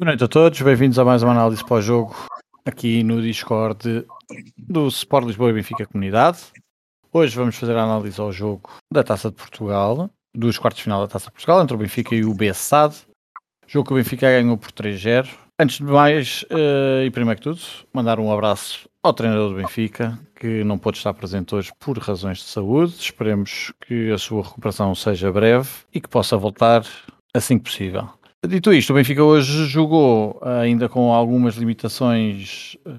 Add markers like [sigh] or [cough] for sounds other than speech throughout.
Boa noite a todos, bem-vindos a mais uma análise pós-jogo aqui no Discord do Sport Lisboa e Benfica Comunidade. Hoje vamos fazer a análise ao jogo da Taça de Portugal, dos quartos de final da Taça de Portugal, entre o Benfica e o BSAD. Jogo que o Benfica ganhou por 3-0. Antes de mais, uh, e primeiro que tudo, mandar um abraço ao treinador do Benfica, que não pôde estar presente hoje por razões de saúde. Esperemos que a sua recuperação seja breve e que possa voltar assim que possível. Dito isto, o Benfica hoje jogou ainda com algumas limitações eh,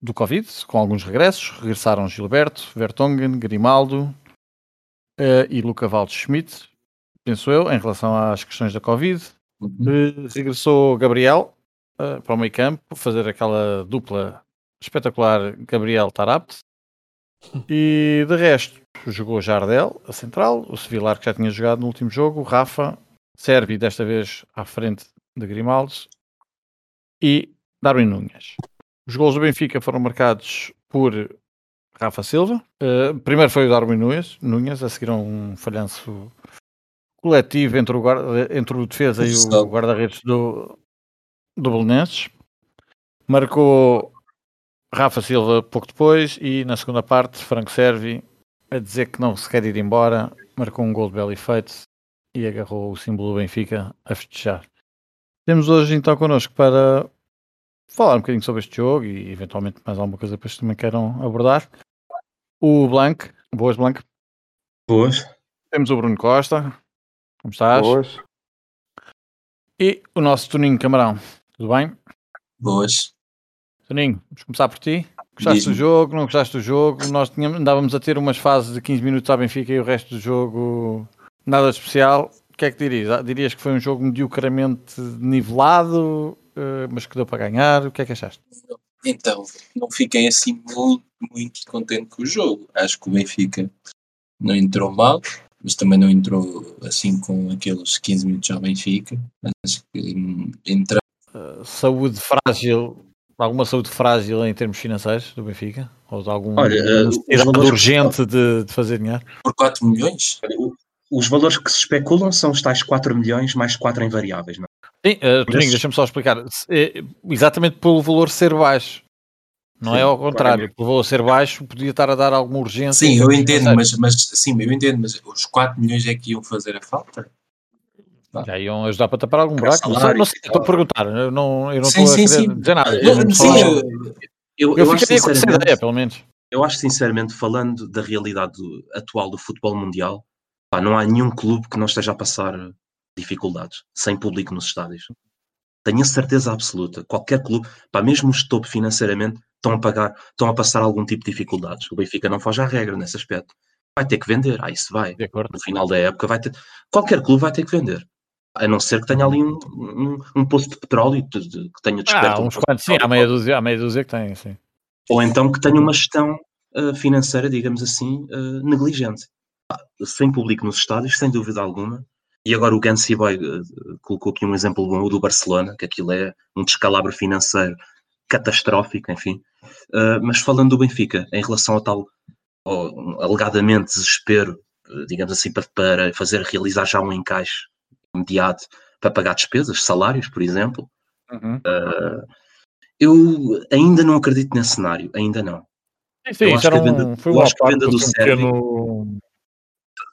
do Covid, com alguns regressos. Regressaram Gilberto, Vertonghen, Grimaldo uh, e Luca Waldschmidt, penso eu, em relação às questões da Covid. Uhum. Uh, regressou Gabriel uh, para o meio campo, fazer aquela dupla espetacular Gabriel-Tarabt. [laughs] E de resto, jogou Jardel, a central, o Sevilar que já tinha jogado no último jogo, o Rafa, Servi, desta vez à frente de Grimaldo, e Darwin Nunes. Os gols do Benfica foram marcados por Rafa Silva. Uh, primeiro foi o Darwin Nunes, Nunes, a seguir um falhanço coletivo entre o, guarda, entre o defesa e o guarda-redes do, do Belenenses. Marcou Rafa Silva pouco depois e na segunda parte Franco Servi a dizer que não se quer ir embora, marcou um gol de belo efeito e agarrou o símbolo do Benfica a festejar. Temos hoje então connosco para falar um bocadinho sobre este jogo e eventualmente mais alguma coisa que também queiram abordar. O Blanc, boas Blanc. Boas. Temos o Bruno Costa, como estás? Boas. E o nosso Toninho Camarão, tudo bem? Boas. Toninho, vamos começar por ti. Gostaste do jogo? Não gostaste do jogo? Nós tínhamos, andávamos a ter umas fases de 15 minutos à Benfica e o resto do jogo Nada especial. O que é que dirias? Ah, dirias que foi um jogo mediocramente nivelado, eh, mas que deu para ganhar? O que é que achaste? Então, não fiquei assim muito, muito contente com o jogo. Acho que o Benfica não entrou mal, mas também não entrou assim com aqueles 15 minutos ao Benfica. Acho que hum, entra. Uh, saúde frágil, alguma saúde frágil em termos financeiros do Benfica? Ou de algum Olha, uh, urgente de, de, fazer dinheiro? Por 4 milhões? Os valores que se especulam são os tais 4 milhões mais 4 em variáveis, não é? Sim, uh, Toninho, deixa-me só explicar. É, exatamente pelo valor ser baixo. Não sim, é ao contrário, pelo valor ser baixo podia estar a dar alguma urgência. Sim, eu entendo, mas, mas sim, eu entendo, mas os 4 milhões é que iam fazer a falta? Já iam ajudar para tapar algum buraco. Não, não sei, estou a perguntar, eu não, eu não sim, estou sim, a sim. dizer nada. Eu, não, sim, eu, eu, eu, eu ficaria com essa ideia, pelo menos. Eu acho sinceramente, falando da realidade atual do futebol mundial, Pá, não há nenhum clube que não esteja a passar dificuldades, sem público nos estádios. Tenho a certeza absoluta. Qualquer clube, pá, mesmo os topo financeiramente, estão a pagar, estão a passar algum tipo de dificuldades. O Benfica não foge à regra nesse aspecto. Vai ter que vender, ah, isso vai. No final da época vai ter. Qualquer clube vai ter que vender. A não ser que tenha ali um, um, um poço de petróleo de, de, que tenha descoberto. Ah, uns um quantos, sim, há meia, dúzia, há meia dúzia que tem, sim. Ou então que tenha uma gestão uh, financeira, digamos assim, uh, negligente sem público nos estádios, sem dúvida alguma. E agora o Gansy Boy uh, colocou aqui um exemplo bom, o do Barcelona, que aquilo é um descalabro financeiro catastrófico, enfim. Uh, mas falando do Benfica, em relação ao tal, ao, alegadamente, desespero, uh, digamos assim, para, para, fazer realizar já um encaixe imediato para pagar despesas, salários, por exemplo, uhum. eu ainda não acredito nesse cenário, ainda não. Sim, sim, eu acho que a venda, foi eu acho que a venda do Sérgio pequeno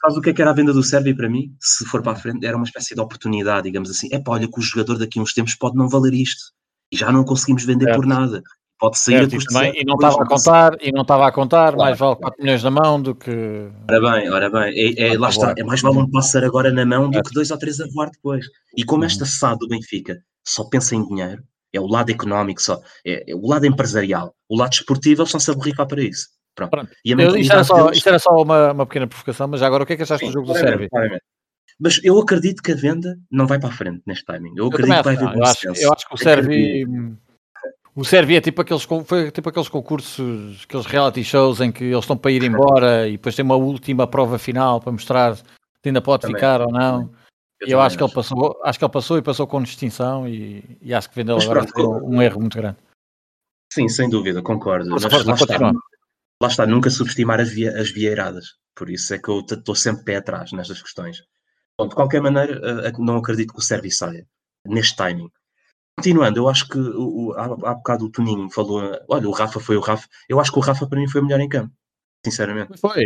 Sabes o que é que era a venda do Sérvio para mim? Se for para a frente, era uma espécie de oportunidade, digamos assim. É pá, olha que o jogador daqui a uns tempos pode não valer isto. E já não conseguimos vender certo. por nada. Pode sair certo, a custo também, E não estava a contar, e não estava a contar, claro. mais vale 4 milhões na mão do que. Ora bem, ora bem, é, é lá está, é mais vale um pássaro agora na mão do que dois ou três a voar depois. E como uhum. esta SAD do Benfica só pensa em dinheiro, é o lado económico só, é, é o lado empresarial, o lado esportivo, eles estão-se a borrifar para isso. Pronto. Pronto. E eu, isto, era só, isto, era só, uma, uma pequena provocação, mas agora o que é que achaste Sim, do jogo do Sérvio? Mas eu acredito que a venda não vai para a frente neste timing. Eu, eu acredito que vai haver eu acho, eu acho que o Sérvio. O Sérvio é tipo aqueles, foi tipo aqueles concursos, aqueles reality shows em que eles estão para ir embora e depois tem uma última prova final para mostrar se ainda pode também, ficar ou não. Eu e eu acho, acho que ele passou, acho que ele passou e passou com distinção e, e acho que vendeu agora foi um erro muito grande. Sim, sem dúvida, concordo. Mas, mas lá, está, lá está, nunca subestimar as, via, as vieiradas. Por isso é que eu estou sempre pé atrás nestas questões. Bom, de qualquer maneira, uh, não acredito que o Sérvio saia neste timing. continuando, eu acho que o, o, há, há bocado o Toninho falou, olha, o Rafa foi o Rafa. Eu acho que o Rafa para mim foi o melhor em campo, sinceramente. Foi.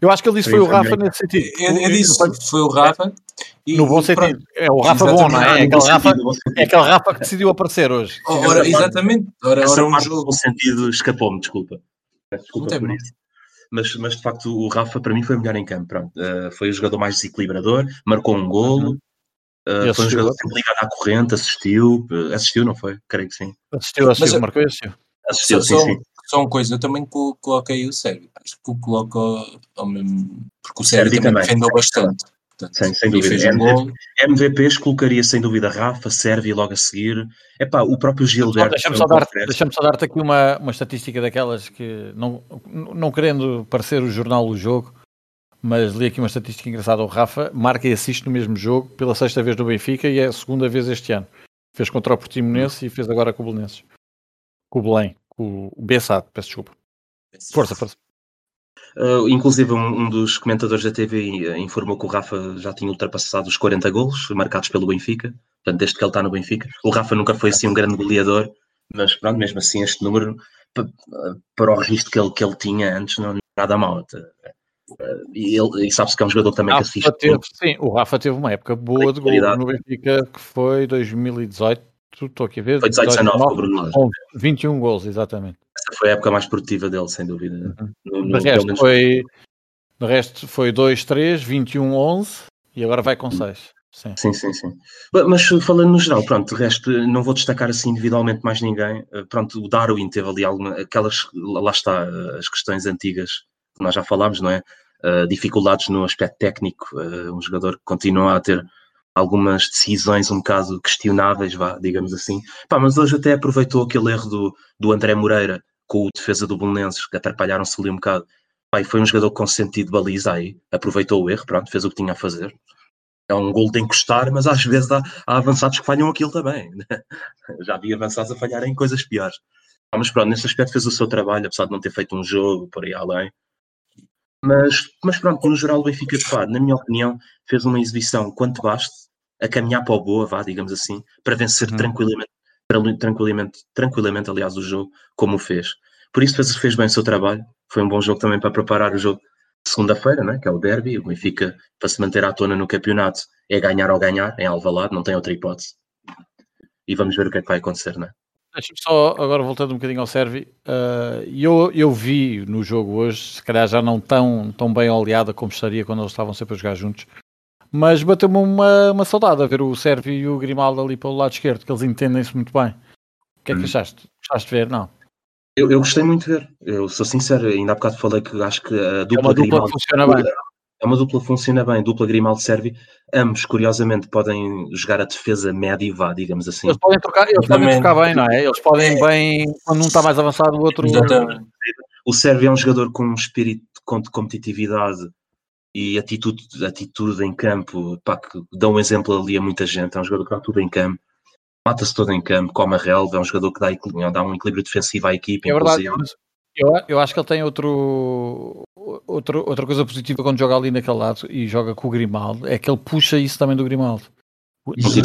Eu acho que ele disse foi o Rafa nesse sentido. Eu, eu disse foi o Rafa. E, no bom sentido. É o Rafa bom, não é? É aquele Rafa, é aquele Rafa que decidiu aparecer hoje. Ora, exatamente. Ora, Essa ora um parte jogo. do sentido escapou-me, desculpa. Desculpa tem por isso. Mas, mas de facto o Rafa para mim foi o melhor em campo. Pronto. Eh, foi o jogador mais desequilibrador, marcou um golo, eh, E foi um jogador sempre ligado à corrente, assistiu, eh, assistiu, não foi? Creio que sim. Assistiu, assistiu, Mas- marcou assistiu. Assistiu, Só, sim, só, sim. só uma coisa, eu também colo- coloquei o Sérgio. Acho que o coloco ao mesmo. Porque o Sérgio Sérgio também também. defendeu bastante. Portanto, Sem- sem dúvida. Um MVP. MVPs colocaria sem dúvida Rafa, Sérvio logo a seguir. Epá, o próprio Gilberto. Deixa-me só, dar, deixa só dar-te aqui uma, uma estatística daquelas que, não, não querendo parecer o jornal do jogo, mas li aqui uma estatística engraçada. O Rafa marca e assiste no mesmo jogo pela sexta vez no Benfica e é a segunda vez este ano. Fez contra o Portimonense e fez agora com o Belenenses. Com o Belém. Com o Bessado, peço desculpa. Força, força. Uh, inclusive, um, um dos comentadores da TV uh, informou que o Rafa já tinha ultrapassado os 40 golos marcados pelo Benfica. Portanto, desde que ele está no Benfica. O Rafa nunca foi assim um grande goleador, mas pronto, mesmo assim, este número uh, para o registro que ele, que ele tinha antes não é nada mal. Uh, e ele- e sabe-se que é um jogador também que Rafa assiste. teve, sim, o Rafa teve uma época boa de gol no Benfica que foi 2018. Estou aqui a ver. Foi 18, 19 com o Bruno Lage. com 21 gols, exatamente. Essa foi a época mais produtiva dele, sem dúvida. No- no- De pelo resto menos- foi, de resto foi 2, 3, 21, 11 e agora vai com 6. Sim. Sim, sim, sim. Ba- Mas falando no geral, pronto, de resto, não vou destacar assim individualmente mais ninguém. Eh, Pronto, o Darwin teve ali alguma, aquelas, lá está, eh, as questões antigas que nós já falámos, não é? Eh, dificuldades no aspecto técnico, eh, um jogador que continua a ter algumas decisões um bocado questionáveis, vá, digamos assim. Pá, mas hoje até aproveitou aquele erro do, do André Moreira com o defesa do Belenenses, que atrapalharam-se ali um bocado. Pá, foi um jogador com sentido de baliza aí, aproveitou o erro, pronto, fez o que tinha a fazer é um gol de encostar, mas às vezes há, há avançados que falham aquilo também. [laughs] né? Já vi avançados a falhar em coisas piores. Ah, mas pronto, nesse aspecto fez o seu trabalho, apesar de não ter feito um jogo por aí além. Mas, mas pronto, no geral o Benfica, pá, na minha opinião, fez uma exibição quanto baste, a caminhar para o boa, vá, digamos assim, para vencer Uhum. tranquilamente, tra- tranquilamente, tranquilamente, aliás, o jogo, como o fez. Por isso fez, fez bem o seu trabalho. Foi um bom jogo também para preparar o jogo de segunda-feira, né, que é o derby. O Benfica, para se manter à tona no campeonato, é ganhar ou ganhar, em Alvalade, não tem outra hipótese. E vamos ver o que é que vai acontecer, né? Deixa-me só, agora voltando um bocadinho ao Servi, eh, eu, eu vi no jogo hoje, se calhar já não tão, tão bem oleada como estaria quando eles estavam sempre a jogar juntos, mas bateu-me uma, uma saudade a ver o Servi e o Grimaldo ali pelo lado esquerdo, que eles entendem-se muito bem. O que é que Hum. achaste? Gostaste de ver? Não. Eu, eu gostei muito de ver. Eu sou sincero, ainda há bocado falei que acho que a É dupla uma dupla Grimaldo que funciona bem. é uma dupla que funciona bem, dupla Grimaldo serve. Ambos, curiosamente, podem jogar a defesa média e vá, digamos assim. Eles podem trocar, eles podem trocar bem, não é? Eles podem bem, quando um está mais avançado, o outro. Exatamente. O Sérvio é um jogador com um espírito com- de competitividade e atitude, atitude em campo, pá, que dá um exemplo ali a muita gente. É um jogador que dá tudo em campo, mata-se todo em campo, come a relva, é um jogador que dá, equil- dá um equilíbrio defensivo à equipe, É verdade. inclusive. Eu, eu acho que ele tem outro, outro, outra coisa positiva quando joga ali naquele lado e joga com o Grimaldo, é que ele puxa isso também do Grimaldo. Isso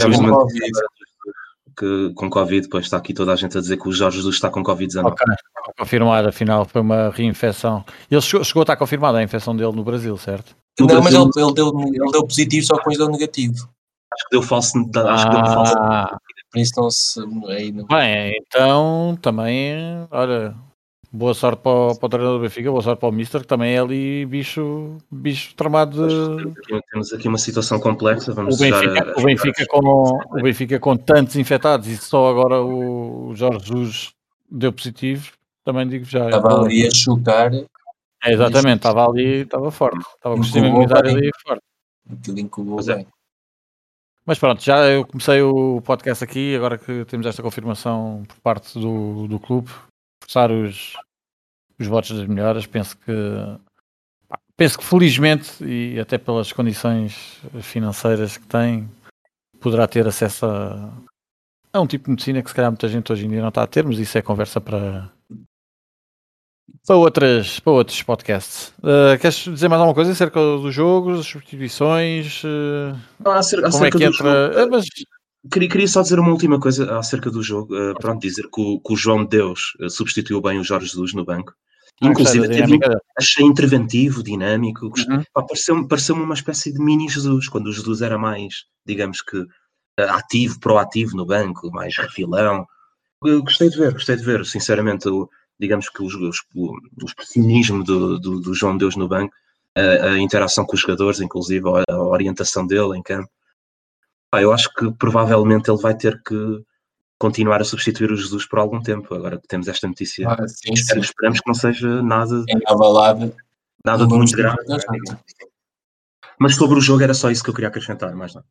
que com Covid, depois está aqui toda a gente a dizer que o Jorge Jesus está com Covid-19. Ok, confirmado, afinal foi uma reinfecção. Ele chegou, chegou a estar confirmada a infecção dele no Brasil, certo? No Não, mas ele, Brasil- ele, deu, ele deu positivo, só depois deu negativo. Acho que deu falso, acho que deu falso. Ah, Por isso não se. Aí não, bem, então também, olha, boa sorte para o, para o treinador do Benfica, boa sorte para o Mister, que também é ali bicho, bicho tramado de, Temos aqui- uma situação complexa, vamos O Benfica, o, Benfica com, o Benfica com tantos infectados e só agora o Jorge Jesus deu positivo, também digo já. estava ali a chocar, É, exatamente, estava ali, estava forte, estava com o sistema imunitário ali forte. aquilo incubou Pois é. bem. Mas pronto, já eu comecei o podcast aqui, agora que temos esta confirmação por parte do, do clube, forçar os, os votos das melhoras, penso que penso que felizmente e até pelas condições financeiras que tem, poderá ter acesso a, a um tipo de medicina que se calhar muita gente hoje em dia não está a ter, mas isso é conversa para para, outras, para outros podcasts. Uh, queres dizer mais alguma coisa acerca do jogo, das substituições? uh, Não, acer- como é acerca que do entra? Ah, mas Queria, queria só dizer uma última coisa acerca do jogo. Uh, pronto, dizer que o, que o João de Deus uh, substituiu bem o Jorge Jesus no banco. Ah, Inclusive, teve, achei interventivo, dinâmico. Uhum. Pareceu-me pareceu uma espécie de mini Jesus, quando o Jesus era mais, digamos que, eh, ativo, proativo no banco, mais refilão. Eu gostei de ver, gostei de ver. Sinceramente, o- digamos que os- os- o, o expressionismo do, do, do João Deus no banco, a, a interação com os jogadores, inclusive a, a orientação dele em campo. Pá, eu acho que provavelmente ele vai ter que continuar a substituir o Jesus por algum tempo. Agora que temos esta notícia, Ah, sim, espero- sim. esperamos que não seja nada, abalada. nada de muito grave. Mas sobre o jogo era só isso que eu queria acrescentar, mais não.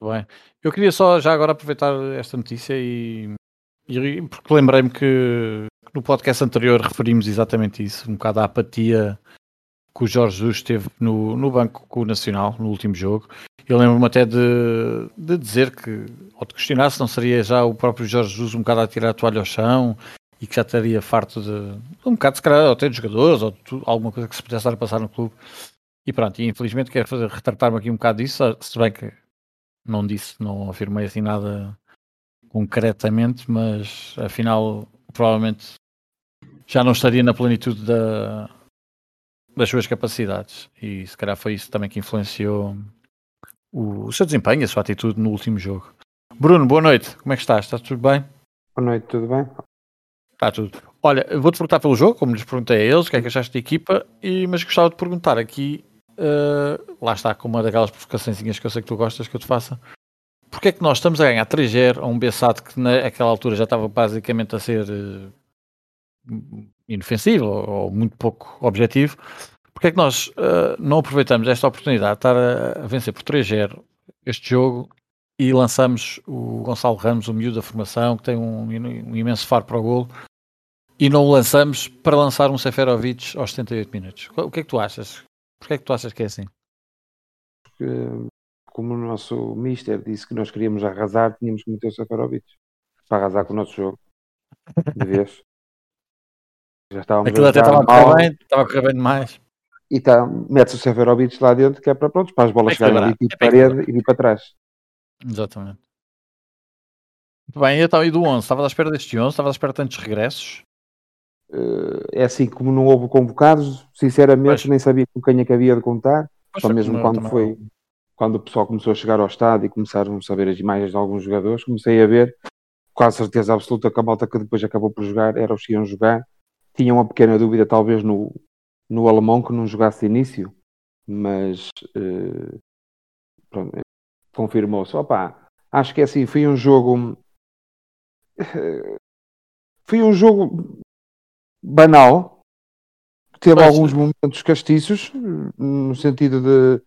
Bem, eu queria só já agora aproveitar esta notícia e, e- porque lembrei-me que no podcast anterior referimos exatamente isso, um bocado a apatia que o Jorge Jesus teve no, no banco com o Nacional no último jogo. Eu lembro-me até de, de dizer que, ou de questionar se não seria já o próprio Jorge Jesus um bocado a tirar a toalha ao chão e que já estaria farto de um bocado, se calhar, até de jogadores ou alguma coisa que se pudesse estar a passar no clube. E pronto, e infelizmente quero fazer, retratar-me aqui um bocado disso, se bem que não disse, não afirmei assim nada concretamente, mas afinal provavelmente já não estaria na plenitude da, das suas capacidades e se calhar foi isso também que influenciou o, o seu desempenho, a sua atitude no último jogo. Bruno, boa noite, como é que estás? Está tudo bem? Boa noite, tudo bem? Está tudo. Olha, vou-te perguntar pelo jogo, como lhes perguntei a eles, o que é que achaste da equipa, e, mas gostava de perguntar aqui, eh, lá está, com uma daquelas provocações que eu sei que tu gostas que eu te faça, porque é que nós estamos a ganhar 3-0 a um Bessado que naquela altura já estava basicamente a ser eh, inofensivo ou, muito pouco objetivo, porque é que nós eh, não aproveitamos esta oportunidade de estar a, a vencer por 3-0 este jogo e lançamos o Gonçalo Ramos, o miúdo da formação, que tem um, um imenso faro para o golo, e não o lançamos para lançar um Seferovic aos 78 minutos. O que é que tu achas? Porquê é que tu achas que é assim? Porque, como o nosso mister disse que nós queríamos arrasar, tínhamos que meter o Seferovic para arrasar com o nosso jogo. De vez. Já Aquilo a até estava a correr bem, estava a correr bem demais. e tá, mete o Seferovic lá dentro, que é para, pronto, para as bolas É chegarem ali tipo é parede e vir para trás. Exatamente. Muito bem, então, e do 11? Estavas à espera deste 11? Estavas à espera de tantos regressos? Eh, é assim, como não houve convocados, sinceramente Pois. nem sabia com quem é que havia de contar. Pois Só mesmo quando também. foi quando o pessoal começou a chegar ao estádio e começaram a ver as imagens de alguns jogadores, comecei a ver, quase certeza absoluta que a malta que depois acabou por jogar era os que iam jogar. Tinha uma pequena dúvida, talvez, no, no alemão que não jogasse início, mas eh, eh, confirmou-se. Opa, acho que é assim, foi um jogo. eh, Foi um jogo banal, teve Pois. alguns momentos castiços, no sentido de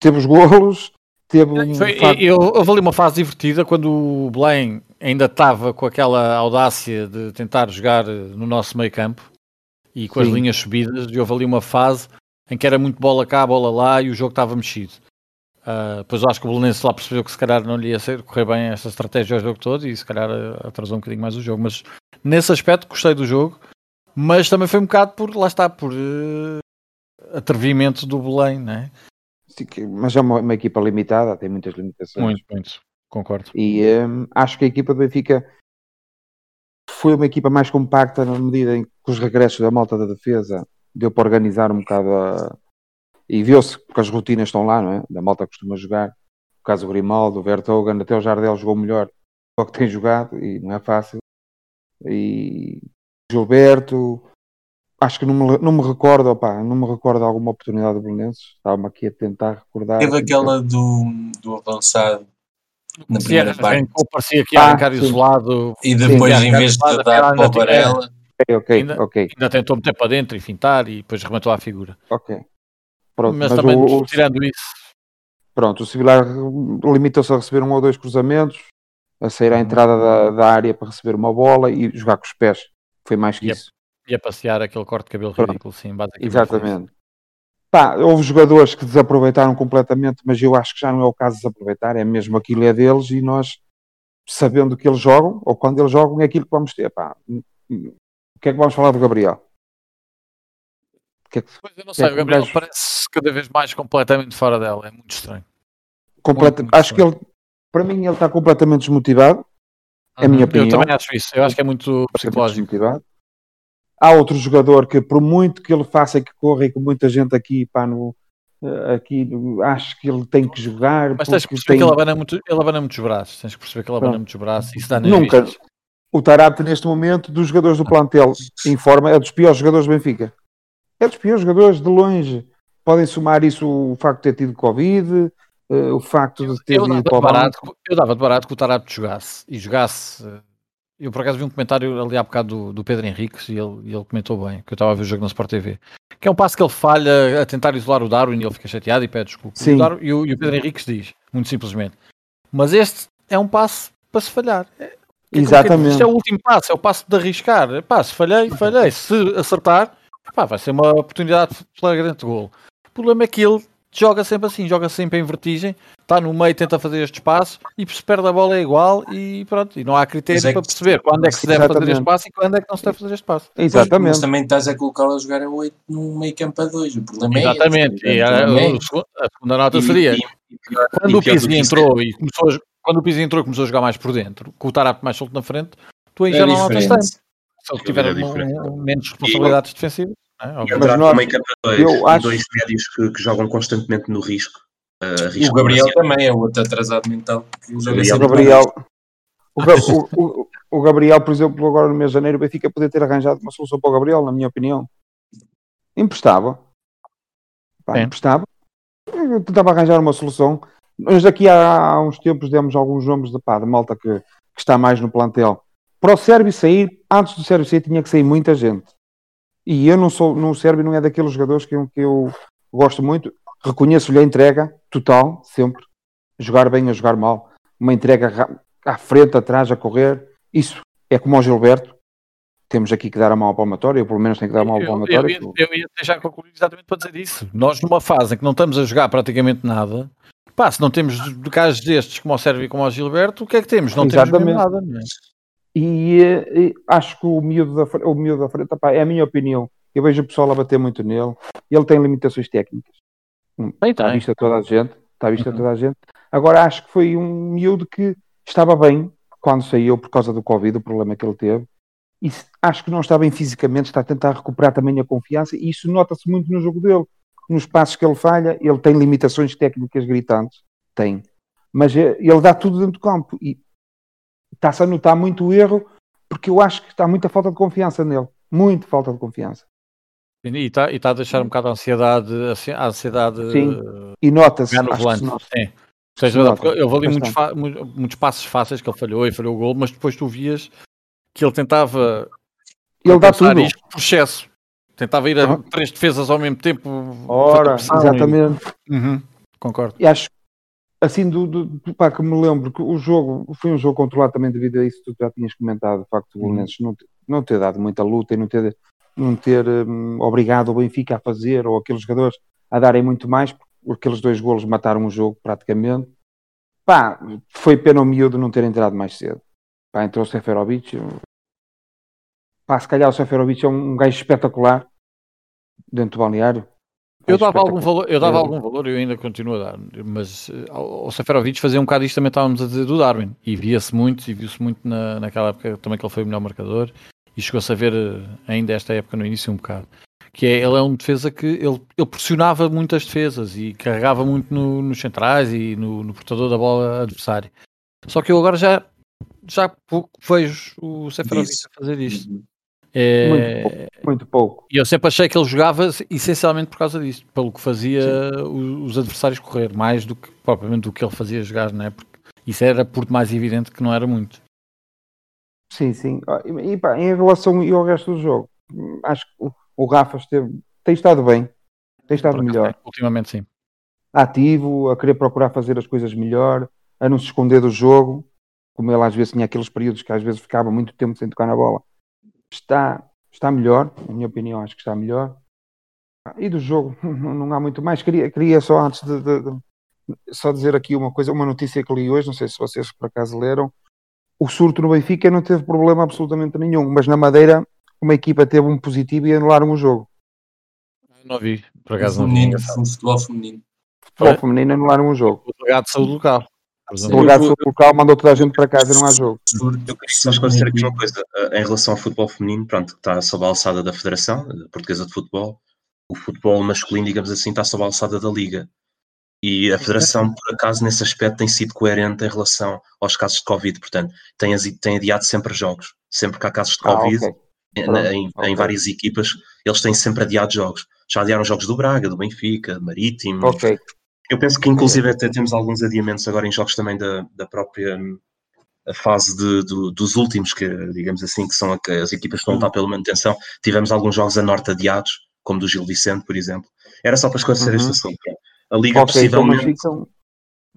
teve os golos, teve um Foi, eu, houve ali uma fase divertida quando o Belém ainda estava com aquela audácia de tentar jogar no nosso meio campo e com as Sim. linhas subidas, e houve ali uma fase em que era muito bola cá, bola lá e o jogo estava mexido. Ah, depois eu acho que o Belenense lá percebeu que se calhar não lhe ia ser, correr bem esta estratégia ao jogo todo e se calhar eh, atrasou um bocadinho mais o jogo. Mas nesse aspecto gostei do jogo, mas também foi um bocado por, lá está, por eh, atrevimento do Belém, né? Sim, mas é uma, uma equipa limitada, tem muitas limitações. Muito, muito, concordo. E hum, acho que a equipa do Benfica foi uma equipa mais compacta na medida em que os regressos da malta da defesa deu para organizar um bocado a... e viu-se que as rotinas estão lá, não é? Da malta costuma jogar. No caso do Grimaldo, o Vertogen, até o Jardel jogou melhor do que tem jogado e não é fácil. E Gilberto, acho que não me, não me recordo, opá, não me recordo alguma oportunidade do Belenenses. Estava-me aqui a tentar recordar. Teve aquela do, do avançado na Sim, primeira parte. arrancou, parecia que ia Ah, arrancar sim. isolado, E depois, Sim, em vez de dar para o Varela, Ok, ok, Ainda- ok, ainda tentou meter para dentro e fintar e depois rematou à figura. ok. Pronto, mas, mas também, o- o- tirando isso, Pronto, o Civilar limitou-se a receber um ou dois cruzamentos, a sair à Uhum. entrada da, da área para receber uma bola e jogar com os pés. Foi mais que Yep. isso. ia passear aquele corte de cabelo Pronto. ridículo, sim, basicamente. Exatamente. Pá, houve jogadores que desaproveitaram completamente, mas eu acho que já não é o caso de desaproveitar, é mesmo aquilo é deles e nós, sabendo que eles jogam, ou quando eles jogam, é aquilo que vamos ter. Pá, o que é que vamos falar do Gabriel? Que é que- Pois eu não sei, É o Gabriel gajo- parece cada vez mais completamente fora dela, é muito estranho. completa- muito acho que ele Para mim, ele está completamente desmotivado. É a minha Uhum. opinião. Eu também acho isso. Eu acho que é muito psicológico. desmotivado. Há outro jogador que, por muito que ele faça e que corra, e que muita gente aqui, pá, no, eh, aqui acho que ele tem que jogar. Mas tens que perceber tem- que ele abana, muito, ele abana muitos braços. Tens que perceber que ele abana muitos braços. Isso dá Nunca. vistas. O Tarapte, neste momento, dos jogadores do plantel em forma, é dos piores jogadores do Benfica. É dos piores jogadores, de longe. Podem somar isso o facto de ter tido Covid, eh, o facto de ter Eu ido dava, para o de barato, banco. eu dava de barato que o Tarapte jogasse. E jogasse. Eu por acaso vi um comentário ali há bocado do, do Pedro Henriques e ele, e ele comentou bem, que eu estava a ver o jogo na Sport TV. Que é um passo que ele falha a tentar isolar o Darwin e ele fica chateado e pede desculpa. E Sim. o, Darwin- e o- e o Pedro Henriques diz, muito simplesmente. Mas este é um passo para se falhar. É- é Exatamente. Este é o último passo, é o passo de arriscar. Pá, se falhei, falhei. Se acertar, pá, vai ser uma oportunidade flagrante de gol. O problema é que ele joga sempre assim, joga sempre em vertigem, está no meio, tenta fazer este passo e se perde a bola é igual e pronto. E não há critério Mas é para perceber quando é que se deve fazer Exatamente. este passo e quando é que não se deve fazer este passo. Mas Exatamente. também estás a colocá-lo a jogar a 8 no meio campo a 2. O problema é Exatamente. a, é esse. segundo- a segunda nota E- seria e- e quando e o do Pizzi entrou e começou a, quando o Pizzi entrou e começou a jogar mais por dentro, com o Tarap mais solto na frente, tu aí É já não notas tanto. Se ele tiver É um- um- menos responsabilidades defensivas. Né, E obviamente. entrar nós- com meio campo a dois, eu acho- dois médios que, que jogam constantemente no risco. uh, O risco Gabriel demasiado. também é outro atrasado mental que joga Gabriel- O Gabriel, [laughs] o, o- o- o Gabriel, por exemplo, agora no mês de janeiro, o Benfica podia ter arranjado uma solução para o Gabriel, na minha opinião. Emprestava. Pá, emprestava. Eu tentava arranjar uma solução. Mas daqui a, há uns tempos demos alguns nomes de, pá, de malta que, que está mais no plantel. Para o Sérvio sair, antes do Sérvio sair, tinha que sair muita gente. E eu não sou, no Sérvio não é daqueles jogadores que eu, que eu gosto muito. Reconheço-lhe a entrega total, sempre. Jogar bem a jogar mal. Uma entrega à frente, atrás, a correr. Isso é como ao Gilberto. Temos aqui que dar a mão ao palmatório. Eu, pelo menos, tenho que dar a mão ao Eu, eu, palmatório. ia, eu ia deixar concluir exatamente para dizer isso. Nós, numa fase em que não estamos a jogar praticamente nada, pá, se não temos de casos destes como ao Sérvio e como ao Gilberto, o que é que temos? Não temos Exatamente. nada. não é? E, eh, e acho que o miúdo da, o miúdo da frente, é a minha opinião. Eu vejo o pessoal a bater muito nele. Ele tem limitações técnicas. Bem, Está à tem. vista toda a gente. Está à vista Uhum. toda a gente. Agora acho que foi um miúdo que estava bem quando saiu por causa do Covid, o problema que ele teve. E acho que não está bem fisicamente, está a tentar recuperar também a confiança. E isso nota-se muito no jogo dele. Nos passos que ele falha, ele tem limitações técnicas gritantes. Tem. Mas eh, ele dá tudo dentro do campo. E está-se a notar muito o erro, porque eu acho que está muita falta de confiança nele. Muito falta de confiança. E está tá a deixar um bocado a ansiedade, a ansi- a ansiedade Sim. eh, E nota-se. no volante. nota. Sim. Tens Se razão, nota. eu ali muitos, muitos passos fáceis que ele falhou e falhou o gol, mas depois tu vias que ele tentava Ele dá tudo. isto por excesso. Tentava ir a três defesas ao mesmo tempo. Ora, pressão e- exatamente. Uhum, concordo. E acho, assim, do, do, pá, que me lembro que o jogo foi um jogo controlado também devido a isso que tu já tinhas comentado, o facto do. Belenenses não, ter- não ter dado muita luta e não ter, não ter hum, obrigado o Benfica a fazer ou aqueles jogadores a darem muito mais, porque aqueles dois golos mataram o jogo praticamente. Pá, foi pena o miúdo não ter entrado mais cedo. Pá, entrou o Seferovic. Pá, se calhar o Seferovic é um, um gajo espetacular dentro do balneário. Eu Gajo dava algum valor, eu dava É. algum valor e eu ainda continuo a dar, mas eh, ao ao Seferovic fazia um bocado isto também estávamos a dizer do Darwin e via-se muito e viu-se muito na, naquela época também que ele foi o melhor marcador e chegou-se a ver eh, ainda esta época no início um bocado que é, ele é um defesa que ele, ele pressionava muitas defesas e carregava muito no- nos centrais e no, no portador da bola adversário só que eu agora já já pouco vejo o Seferovic a fazer isto Uhum. É, Muito pouco. e eu sempre achei que ele jogava essencialmente por causa disso, pelo que fazia os adversários correr, mais do que propriamente do que ele fazia jogar, não é? Porque isso era por mais evidente que não era muito. Sim, sim. Ah, E, pá, em relação ao resto do jogo, acho que o, Rafa esteve, tem estado bem, tem estado Por melhor. Ultimamente sim. Ativo, a querer procurar fazer as coisas melhor, a não se esconder do jogo, como ele às vezes tinha aqueles períodos que às vezes ficava muito tempo sem tocar na bola. Está, está melhor, na minha opinião, acho que está melhor. E do jogo, [laughs] não, há muito mais. Queria, queria só antes de, de- de- só dizer aqui uma coisa, uma notícia que li hoje, não sei se vocês por acaso leram. O surto no Benfica não teve problema absolutamente nenhum, mas na Madeira uma equipa teve um positivo e anularam o jogo. Não vi, por acaso não vi. Feminino, um futebol feminino. Futebol feminino anularam o jogo. O delegado de saúde local. Por Delegado do local mandou toda a gente para casa e não há jogo. Eu queria só esclarecer aqui uma coisa. eh, Em relação ao futebol feminino, pronto, que está sob a alçada da Federação eh, Portuguesa de Futebol. O futebol masculino, digamos assim, está sob a alçada da Liga. E a Federação, por acaso, nesse aspecto, tem sido coerente em relação aos casos de Covid. Portanto, tem, tem adiado sempre jogos. Sempre que há casos de Ah, Covid, ok. em, Pronto, em- ok. em várias equipas, eles têm sempre adiado jogos. Já adiaram jogos do Braga, do Benfica, do Marítimo. Ok. Eu penso que inclusive até temos alguns adiamentos agora em jogos também da, da própria hum, a fase de- do- dos últimos, que digamos assim, que são a- que as equipas que estão a lutar pela manutenção. Tivemos alguns jogos a norte adiados, como do Gil Vicente, por exemplo. Era só para esclarecer Uhum. este assunto. A Liga Ok, então mas possivelmente.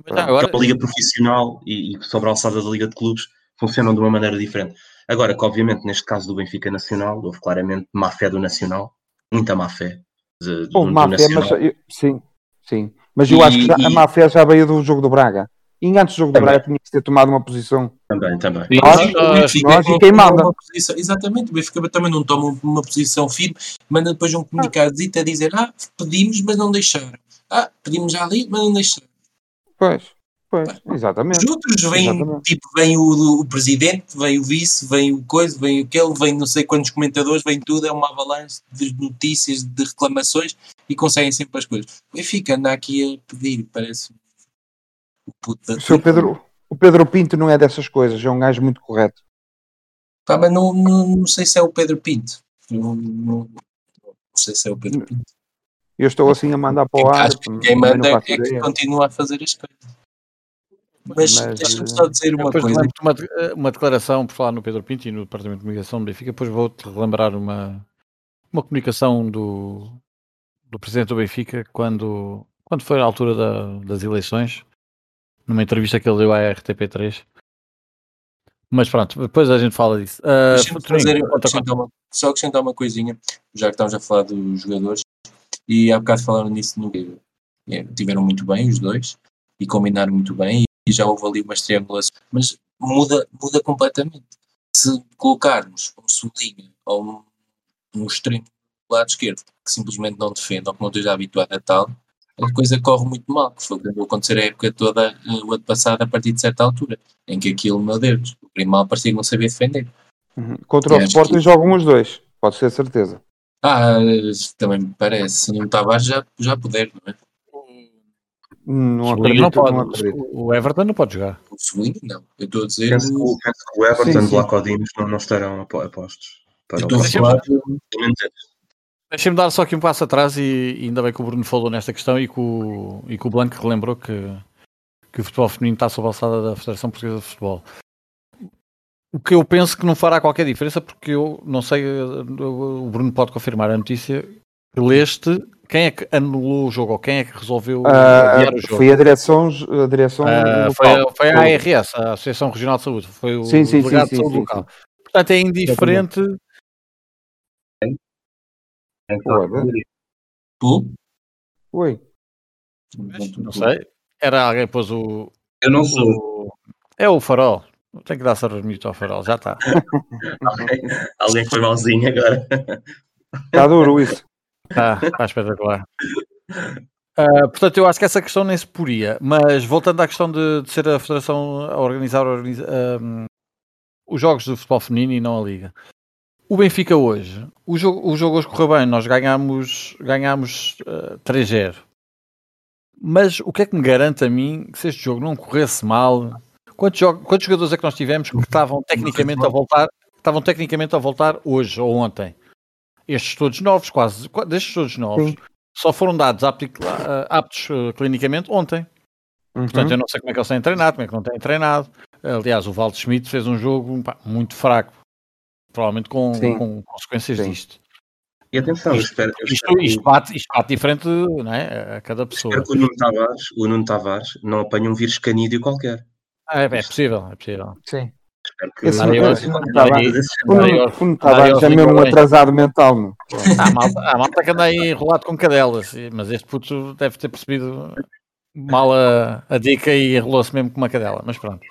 Mas já agora, é uma liga profissional e, e sobre a alçada da Liga de Clubes, funcionam de uma maneira diferente. Agora que, obviamente, neste caso do Benfica Nacional, houve claramente má fé do Nacional, muita má fé. de- do- Houve do má fé, mas Nacional. eu- sim, sim. Mas eu acho que já- E- a má fé já veio do jogo do Braga. E antes do jogo do. Braga tinha que ter tomado uma posição. Também, também. E Nós- e quem manda. posição- exatamente, o Benfica também não toma uma posição firme, manda depois um comunicado a dizer: Ah, pedimos, mas não deixaram. Ah, pedimos já ali, mas não deixaram. Pois, pois, exatamente. Os outros vêm, Exatamente. tipo, vem o, o presidente, vem o vice, vem o coisa, vem aquele, vem não sei quantos comentadores, vem tudo, é uma avalanche de notícias, de reclamações e conseguem sempre as coisas. O Benfica anda aqui a pedir, parece o puto da O seu Pedro, o Pedro Pinto não é dessas coisas, é um gajo muito correto. Pá, mas não, não, não sei se é o Pedro Pinto. Não, não, não sei se é o Pedro Pinto. Eu estou assim a mandar para o ar. Acho que quem manda não é que ideia. continua a fazer as coisas. Mas, Mas, deixa-me eh, só dizer uma coisa. uma, de- uma declaração por falar no Pedro Pinto e no Departamento de Comunicação do Benfica. Depois vou-te relembrar uma, uma comunicação do, do Presidente do Benfica quando, quando foi à altura da- das eleições, numa entrevista que ele deu à RTP3. Mas pronto, depois a gente fala disso. Toninho, fazer, acrescentar uma, só acrescentar uma coisinha, já que estamos a falar dos jogadores, e há bocado falaram nisso no é, tiveram muito bem os dois e combinaram muito bem e já houve ali umas triangulações, mas muda, muda completamente. Se colocarmos um sublinha ou um, um extremo lado esquerdo que simplesmente não defende ou que não esteja habituado a tal, a coisa corre muito mal, que foi o que andou a acontecer a época toda, eh, o ano passado, a partir de certa altura, em que aquilo, meu Deus, o Grimal parecia que não sabia defender. Uhum. Contra o Sporting que- jogam os dois, pode ser certeza. Ah, também me parece. Se não Tavares já, já poder, não é? Não acredito, não pode, não acredito. o Everton não pode jogar. O Sublinho, não. Eu estou a dizer. Penso que, o- penso que o Everton Sim, e não, não estarão apo- apostos. Para Eu o estou a falar. jogo. Pelo menos é. Deixem-me dar só aqui um passo atrás e, e ainda bem que o Bruno falou nesta questão e que o, e que o Blanco relembrou que, que o futebol feminino está sob a alçada da Federação Portuguesa de Futebol. O que eu penso que não fará qualquer diferença, porque eu não sei, o Bruno pode confirmar a notícia que leste, quem é que anulou o jogo ou quem é que resolveu adiar o jogo? foi a direção, a direção Ah, foi, local. foi a ARS, a Associação Regional de Saúde, foi o Sim, sim, sim, delegado sim, de saúde sim, local. Portanto, é indiferente. Então, Tu? Oi. Não sei. Era alguém que pôs o, Eu não sou. o- É o farol. Tem que dar sarrasmito ao farol, já [laughs] está. Alguém foi malzinho agora. Está duro isso. Está tá espetacular. Ah, portanto, eu acho que essa questão nem se poria. Mas voltando à questão de, de ser a Federação a organizar, organiza- ahm, os jogos do futebol feminino e não a Liga. O Benfica hoje, o jogo, o jogo hoje correu bem, nós ganhámos, ganhámos ah, 3-0. Mas o que é que me garante a mim que se este jogo não corresse mal? Quantos, jo- quantos jogadores é que nós tivemos que estavam tecnicamente a voltar, estavam tecnicamente a voltar hoje ou ontem? Estes todos novos, quase, qua- destes todos novos, Sim. só foram dados ah, aptos ah, clinicamente ontem. Uhum. Portanto, eu não sei como é que eles têm treinado, como é que não têm treinado. Aliás, o Valdo Schmidt fez um jogo pá, muito fraco, provavelmente com, com consequências Sim. disto. E atenção, Isto- espero, Isto, espero que- isto bate, isto bate diferente não é, a cada pessoa. espero que o Nuno Tavares, o Nuno Tavares não apanhe um vírus canídeo qualquer. Ah, é, é possível, é possível. Sim. Espero que Esse Nuno- Tavares é mesmo um atrasado mental. Há malta, há malta que anda aí enrolado com cadelas, mas este puto deve ter percebido mal a, a dica e enrolou-se mesmo com uma cadela, mas pronto.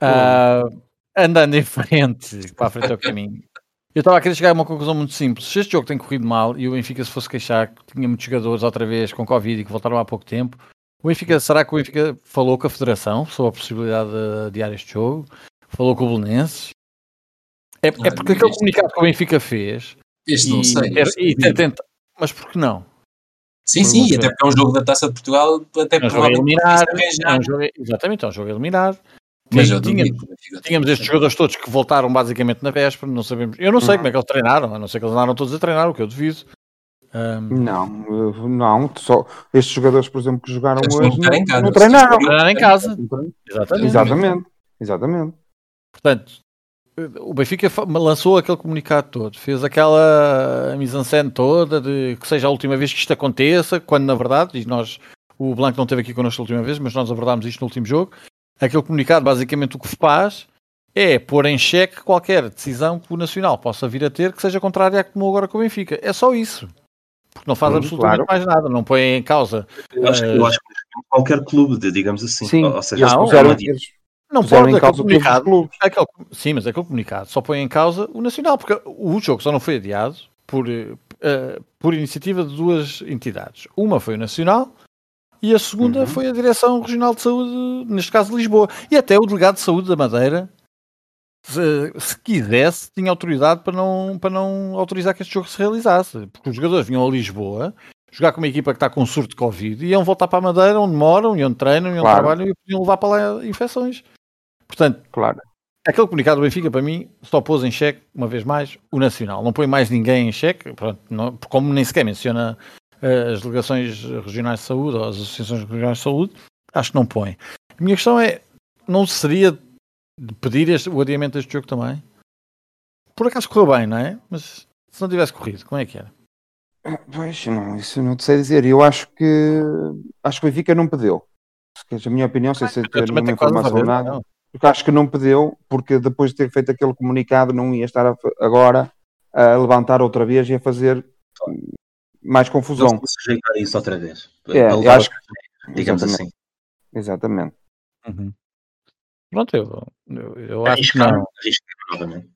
Ah, andando em frente, para a frente é o caminho. Eu estava a querer chegar a uma conclusão muito simples. Se este jogo tem corrido mal e o Benfica se fosse queixar que tinha muitos jogadores outra vez com Covid e que voltaram há pouco tempo, O Benfica, será que o Benfica falou com a Federação sobre a possibilidade de adiar este jogo? Falou com o Belenenses? É, é porque aquele comunicado que o Benfica fez. Este não sei. e tenta, mas por que não? Sim, sim, e até porque é um jogo da Taça de Portugal, até É um jogo se É um jogo, exatamente, é um jogo a eliminar. Mas eu Benfica Tínhamos estes jogadores todos que voltaram basicamente na véspera, não sabemos. Eu não sei como é que eles treinaram, a não ser que eles andaram todos a treinar, o que eu devido. Ahm, Não, não. Só estes jogadores, por exemplo, que jogaram Eles hoje, não, em casa. não treinaram. treinar em casa. Exatamente. Exatamente. Exatamente. Portanto, o Benfica lançou aquele comunicado todo, fez aquela mise-en-scène toda de que seja a última vez que isto aconteça, quando na verdade, e nós, o Blanco não esteve aqui connosco a última vez, mas nós abordámos isto no último jogo, aquele comunicado basicamente o que faz é pôr em xeque qualquer decisão que o Nacional possa vir a ter que seja contrária à que tomou agora com o Benfica. É só isso. Porque não faz Sim, absolutamente mais nada, não põe em causa. Eu acho, eu acho que qualquer clube, digamos assim. Sim, ou, seja, não, eles Não pode em causa comunicado. Aquele, sim, mas aquele comunicado só põe em causa o Nacional, porque o jogo só não foi adiado por, eh, eh, por iniciativa de duas entidades. Uma foi o Nacional e a segunda Uhum. foi a Direção Regional de Saúde, neste caso de Lisboa. E até o Delegado de Saúde da Madeira, se, se quisesse, tinha autoridade para não, para não autorizar que este jogo se realizasse. Porque os jogadores vinham a Lisboa jogar com uma equipa que está com surto de Covid e iam voltar para a Madeira, onde moram, e onde treinam, e onde Claro. trabalham, e podiam levar para lá infecções. Portanto, Claro. Aquele comunicado do Benfica, para mim, só pôs em xeque, uma vez mais, o Nacional. Não põe mais ninguém em xeque, pronto, não- como nem sequer menciona as delegações regionais de saúde ou as associações regionais de saúde, acho que não põe. A minha questão é, não seria de pedir este- o adiamento deste jogo também? Por acaso correu bem, não é? Mas se não tivesse corrido, como é que era? Pois, não, isso eu não te sei dizer. Eu acho que acho que o Benfica não pediu. A minha opinião, sem ser ter nenhuma informação ver, nada. não. Porque acho que não pediu, porque depois de ter feito aquele comunicado não ia estar a agora a levantar outra vez e a fazer mais Não confusão. se sujeitar a isso outra vez. É, eu acho a- digamos Exatamente. assim. Exatamente. Uhum. Pronto, eu, eu, eu acho que não. arriscar novamente.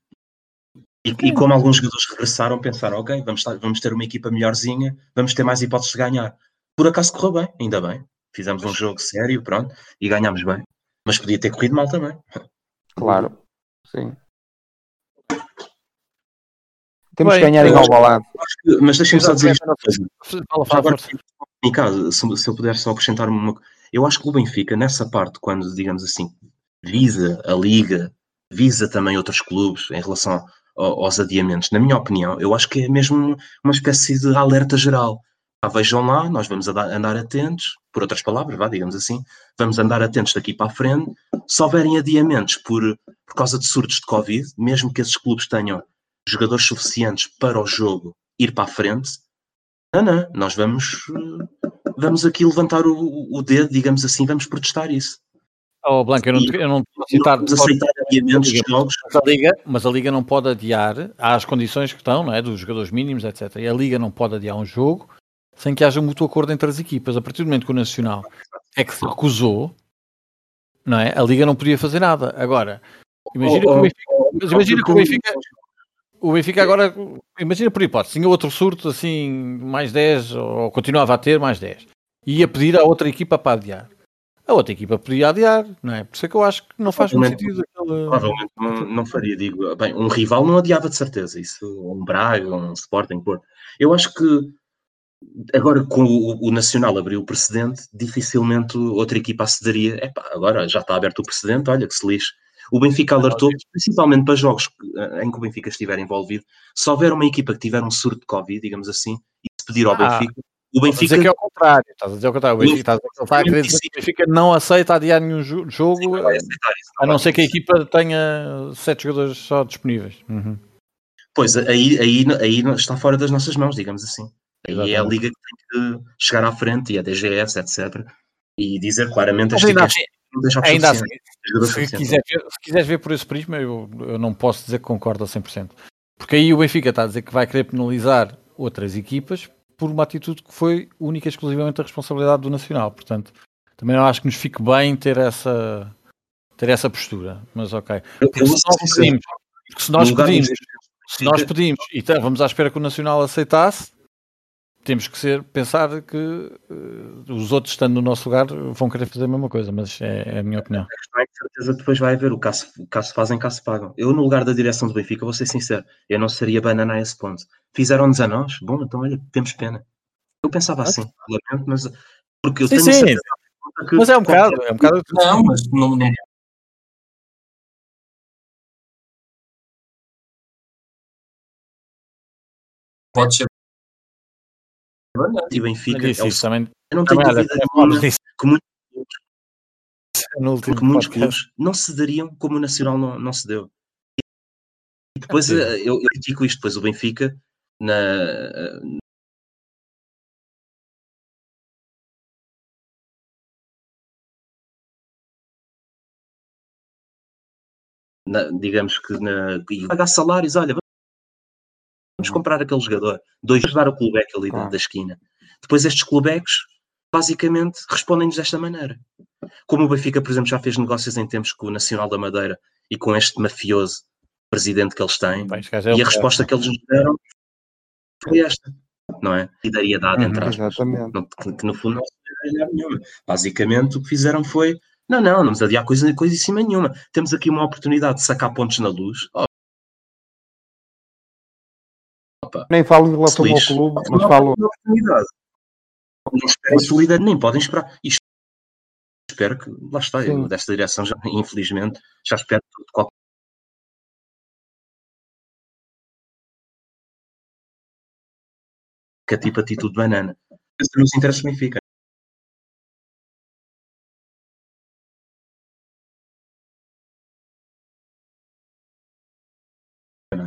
E, e como alguns jogadores regressaram, pensaram, ok, vamos, estar- vamos ter uma equipa melhorzinha, vamos ter mais hipóteses de ganhar. Por acaso correu bem, ainda bem. Fizemos um jogo sério, pronto, e ganhámos bem. Mas podia ter corrido mal também. Claro. Sim. Temos Bem, que ganhar em eu acho- Alvalade. Mas deixem-me só dizer isto uma coisa. Fala, Já fala, agora, força. comunicado, se, se eu puder só acrescentar uma co- Eu acho que o Benfica, nessa parte, quando, digamos assim, visa a Liga, visa também outros clubes em relação ao- aos adiamentos, na minha opinião, eu acho que é mesmo uma espécie de alerta geral. Ah, vejam lá, nós vamos andar, andar atentos, por outras palavras, vá, digamos assim, vamos andar atentos daqui para a frente. Se houverem adiamentos por, por causa de surtos de Covid, mesmo que esses clubes tenham jogadores suficientes para o jogo ir para a frente, não, não, nós vamos, vamos aqui levantar o, o dedo, digamos assim, vamos protestar isso. Oh, Blanca, eu não, eu não vou Não citar aceitar adiamentos de jogos. Mas a, Liga, mas a Liga não pode adiar, há as condições que estão, não é? Dos jogadores mínimos, etc. E a Liga não pode adiar um jogo sem que haja mútuo acordo entre as equipas. A partir do momento que o Nacional é que se recusou, não é? A Liga não podia fazer nada. Agora, imagina que o Benfica, mas imagina que o Benfica, o Benfica agora, imagina por hipótese, tinha outro surto assim, mais 10, ou continuava a ter mais 10, e ia pedir à outra equipa para adiar. A outra equipa podia adiar, não é? Por isso é que eu acho que não faz muito sentido. Provavelmente não, não faria, digo, bem, um rival não adiava de certeza, isso, um Braga, um Sporting, Porto. Eu acho que agora com o, o Nacional abriu o precedente, dificilmente outra equipa acederia. Epá, agora já está aberto o precedente, olha que se lixe. O Benfica alertou, principalmente para jogos eh, em que o Benfica estiver envolvido, se houver uma equipa que tiver um surto de Covid, digamos assim, e se pedir ao Ah, Benfica, o Estás a Benfica dizer que é o contrário. Estás a dizer o contrário. O Benfica, estás a dizer a dizer que o Benfica não aceita adiar nenhum jo- jogo, Sim, aceitar a não ser que a equipa tenha sete jogadores só disponíveis. Uhum. Pois, aí, aí, aí está fora das nossas mãos, digamos assim. Aí é a. Liga que tem que chegar à frente e a DGS, etc. E dizer claramente equipa assim, ainda assim, se, quiser ver, se quiseres ver por esse prisma, eu, eu não posso dizer que concordo a 100%. Porque aí o Benfica está a dizer que vai querer penalizar outras equipas por uma atitude que foi única e exclusivamente a responsabilidade do Nacional. Portanto, também não acho que nos fique bem ter essa, ter essa postura. Mas ok. Porque se nós pedimos, se nós pedimos se nós pedimos e tá, vamos à espera que o Nacional aceitasse, temos que ser, pensar que uh, os outros estando no nosso lugar vão querer fazer a mesma coisa, mas é, é a minha opinião. A de certeza depois vai haver o caso, caso fazem, caso pagam. Eu, no lugar da direção do Benfica, vou ser sincero, eu não seria banana a esse ponto. Fizeram-nos a nós, bom, então olha, temos pena. Eu pensava assim, lamento, mas porque eu sim, tenho sim. certeza que Mas é um bocado, é um bocado. Não, mas não, não. Pode ser. E Benfica disse é o isso também. Eu não tenho dúvida nenhuma que muitos, no último porque muitos clubes não se dariam como o Nacional não, não se deu. E depois eh, eu, eu critico isto, depois o Benfica na, na- digamos que na, e pagar salários, olha, vamos comprar aquele jogador, dois dar o clubeco ali da, Claro. da esquina. Depois estes clubecos basicamente respondem-nos desta maneira. Como o Benfica, por exemplo, já fez negócios em tempos com o Nacional da Madeira e com este mafioso presidente que eles têm, Bem, é e a resposta que eles nos deram foi esta, não é? Solidariedade, entre Uhum. aspas. Exatamente. Não- que, que no fundo não solidariedade nenhuma. Basicamente o que fizeram foi não, não, não nos adiar coisa, coisa em cima nenhuma. Temos aqui uma oportunidade de sacar pontos na luz. Oh, opa, Nem falo em relação ao clube, mas falo. Não esperem solidariedade, nem podem esperar. Espero que, lá está, eu desta direção, já, infelizmente, já espero que qualquer tipo de atitude de banana. Se interessa do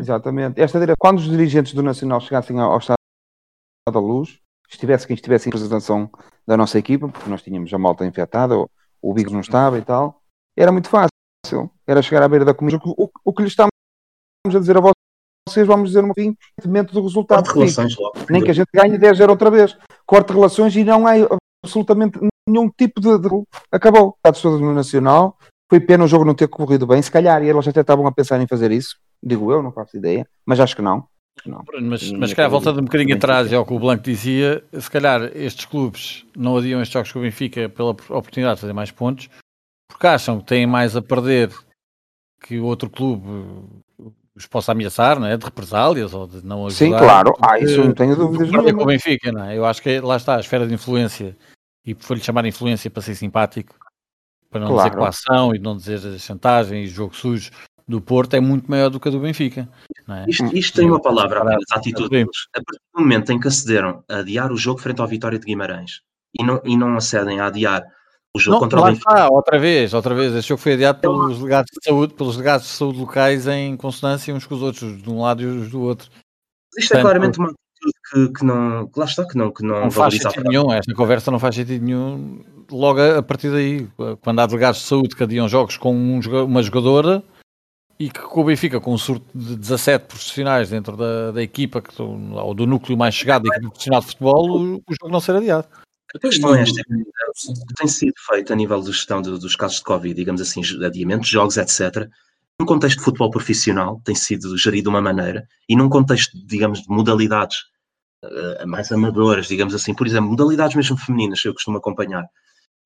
Exatamente. Esta dire... Quando os dirigentes do Nacional chegassem ao ao Estado da Luz, estivesse quem estivesse em representação da nossa equipa, porque nós tínhamos a malta infectada, o, o Bigos não estava e tal, era muito fácil. Era chegar à beira da comida. O, o que lhe estamos a dizer a vocês, vamos dizer no fim, independentemente do resultado. Corte relações logo. Nem que a gente ganhe 10 0 outra vez. Corte relações e não há absolutamente nenhum tipo de. de... Acabou. Está todas no Nacional. Foi pena o jogo não ter corrido bem. Se calhar, e eles até estavam a pensar em fazer isso. Digo eu, não faço ideia. Mas acho que não. Não. Mas, mas se calhar coisa voltando um bocadinho atrás e ao que o Blanco dizia, se calhar estes clubes não adiam estes jogos com o Benfica pela oportunidade de fazer mais pontos, porque acham que têm mais a perder que o outro clube os possa ameaçar, não é? De represálias ou de não ajudar. Sim, claro. Ah, isso que- não tenho dúvidas com o. Benfica, não é? Eu acho que lá está a esfera de influência e foi-lhe chamar influência para ser simpático, para não dizer Claro. coação e não dizer chantagem e jogo sujo do Porto é muito maior do que a do Benfica. Não é? Isto, isto tem uma palavra apenas, a atitude deles. A partir do momento em que acederam a adiar o jogo frente ao Vitória de Guimarães e não, e não acedem a adiar o jogo Não, contra o Benfica, está, outra vez, outra vez. Este jogo foi adiado pelos legados de saúde, pelos legados de saúde locais em consonância uns com os outros, de um lado e os do outro. isto é claramente uma atitude que, que não, que lá está, que não, que não, Não faz sentido nenhum, esta conversa não faz sentido nenhum. Logo a partir daí, quando há delegados de saúde que adiam jogos com um uma jogadora e que o Benfica, com um surto de 17 profissionais dentro da, da equipa, que, ou do núcleo mais chegado da profissional de futebol, o, o jogo não ser adiado. A questão é esta, que tem sido feito a nível de gestão de- dos casos de Covid, digamos assim, adiamentos, jogos, etc., num contexto de futebol profissional, tem sido gerido de uma maneira, e num contexto, digamos, de modalidades eh, mais amadoras, digamos assim, por exemplo, modalidades mesmo femininas, que eu costumo acompanhar,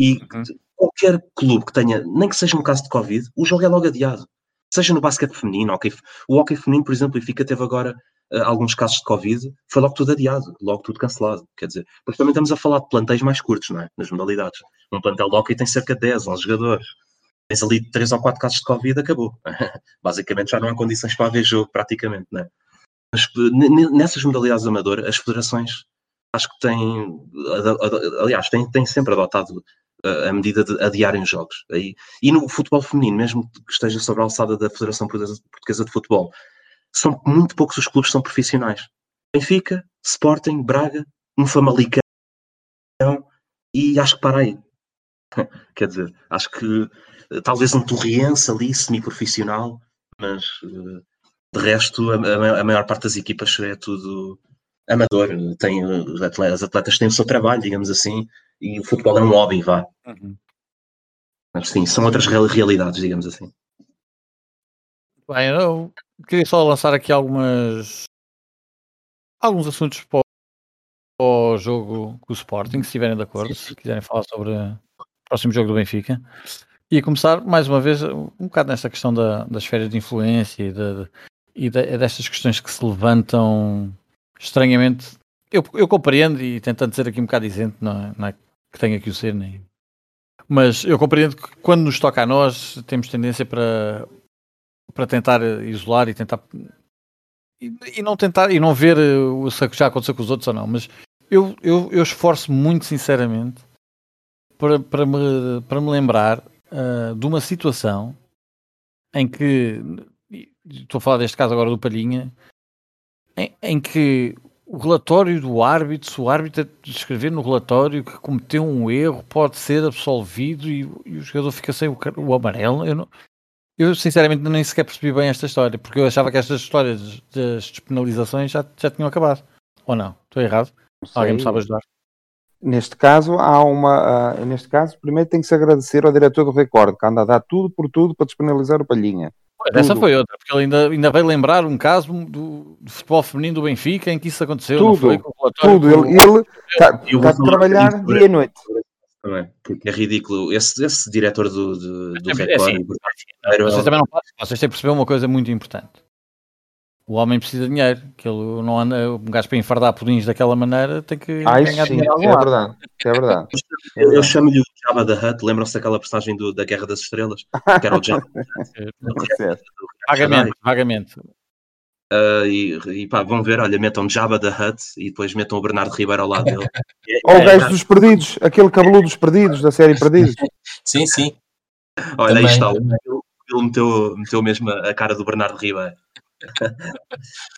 e Uhum. qualquer clube que tenha, nem que seja um caso de Covid, o jogo é logo adiado. Seja no basquete feminino, hockey, o hockey feminino, por exemplo, o Benfica teve agora eh, alguns casos de Covid, foi logo tudo adiado, logo tudo cancelado. Quer dizer, porque também estamos a falar de plantéis mais curtos, não é? Nas modalidades. Um plantel de hockey tem cerca de 10, 11 jogadores. Tens ali 3 ou 4 casos de Covid, acabou. [laughs] Basicamente já não há condições para haver jogo, praticamente, não é? Mas eh, nessas modalidades amadoras, as federações acho que têm, aliás, têm, têm sempre adotado a medida de adiarem os jogos. Aí, e no futebol feminino, mesmo que esteja sobre a alçada da Federação Portuguesa de Futebol, são muito poucos os clubes que são profissionais. Benfica, Sporting, Braga, um Famalicão e acho que para aí. [laughs] Quer dizer, acho que eh, talvez um Torriense ali, semi-profissional, mas eh, de resto a, a- maior parte das equipas é tudo amador. Tem, eh, atletas, as atletas têm o seu trabalho, digamos assim, e o futebol é um hobby, vá. Mas sim, são outras real- realidades, digamos assim. Bem, eu queria só lançar aqui algumas alguns assuntos para o jogo com o Sporting, se estiverem de acordo, se quiserem falar sobre o próximo jogo do Benfica. E a começar, mais uma vez, um bocado nesta questão da, das férias de influência e, de, e de, destas questões que se levantam estranhamente. Eu, eu compreendo e tentando ser aqui um bocado isento, não é, não é que tenha que o ser, nem. Mas eu compreendo que quando nos toca a nós, temos tendência para, para tentar isolar e tentar e, e, não tentar e não ver o que já aconteceu com os outros ou não, mas eu, eu, eu esforço muito sinceramente para, para, me, para me lembrar uh, de uma situação em que estou a falar deste caso agora do Palhinha em, em que o relatório do árbitro, se o árbitro escrever no relatório que cometeu um erro, pode ser absolvido e, e o jogador fica sem o, o amarelo. Eu, não, eu sinceramente nem sequer percebi bem esta história, porque eu achava que estas histórias das despenalizações já, já tinham acabado. Ou não? Estou errado? Alguém me sabe ajudar? Neste caso, há uma. Uh, neste caso, primeiro tem que se agradecer ao diretor do recorde, que anda a dar tudo por tudo para despenalizar o Palhinha. Essa foi outra, porque ele ainda, ainda veio lembrar um caso do, do, futebol feminino do Benfica em que isso aconteceu. Tudo, foi, tudo. Ele está tá a trabalhar dia e noite. Que é ridículo. Esse, esse diretor do, do, do é, Record. É assim, vocês, também não, vocês têm que perceber uma coisa muito importante o homem precisa de dinheiro, que ele não anda, um gajo para enfardar pudins daquela maneira tem que ah, ganhar sim, dinheiro. É verdade, é verdade. Eu, eu chamo-lhe o Jabba da Hutt, lembram-se daquela personagem do, da Guerra das Estrelas? Que era o Jabba. [laughs] vagamente, vagamente. Uh, e, e pá, vão ver, olha, metam Jabba da Hutt e depois metam o Bernardo Ribeiro ao lado dele. [laughs] Ou o gajo dos perdidos, aquele cabeludo dos perdidos, da série Perdidos. [laughs] Sim, sim. Olha, Também. aí está, ele meteu, meteu mesmo a cara do Bernardo Ribeiro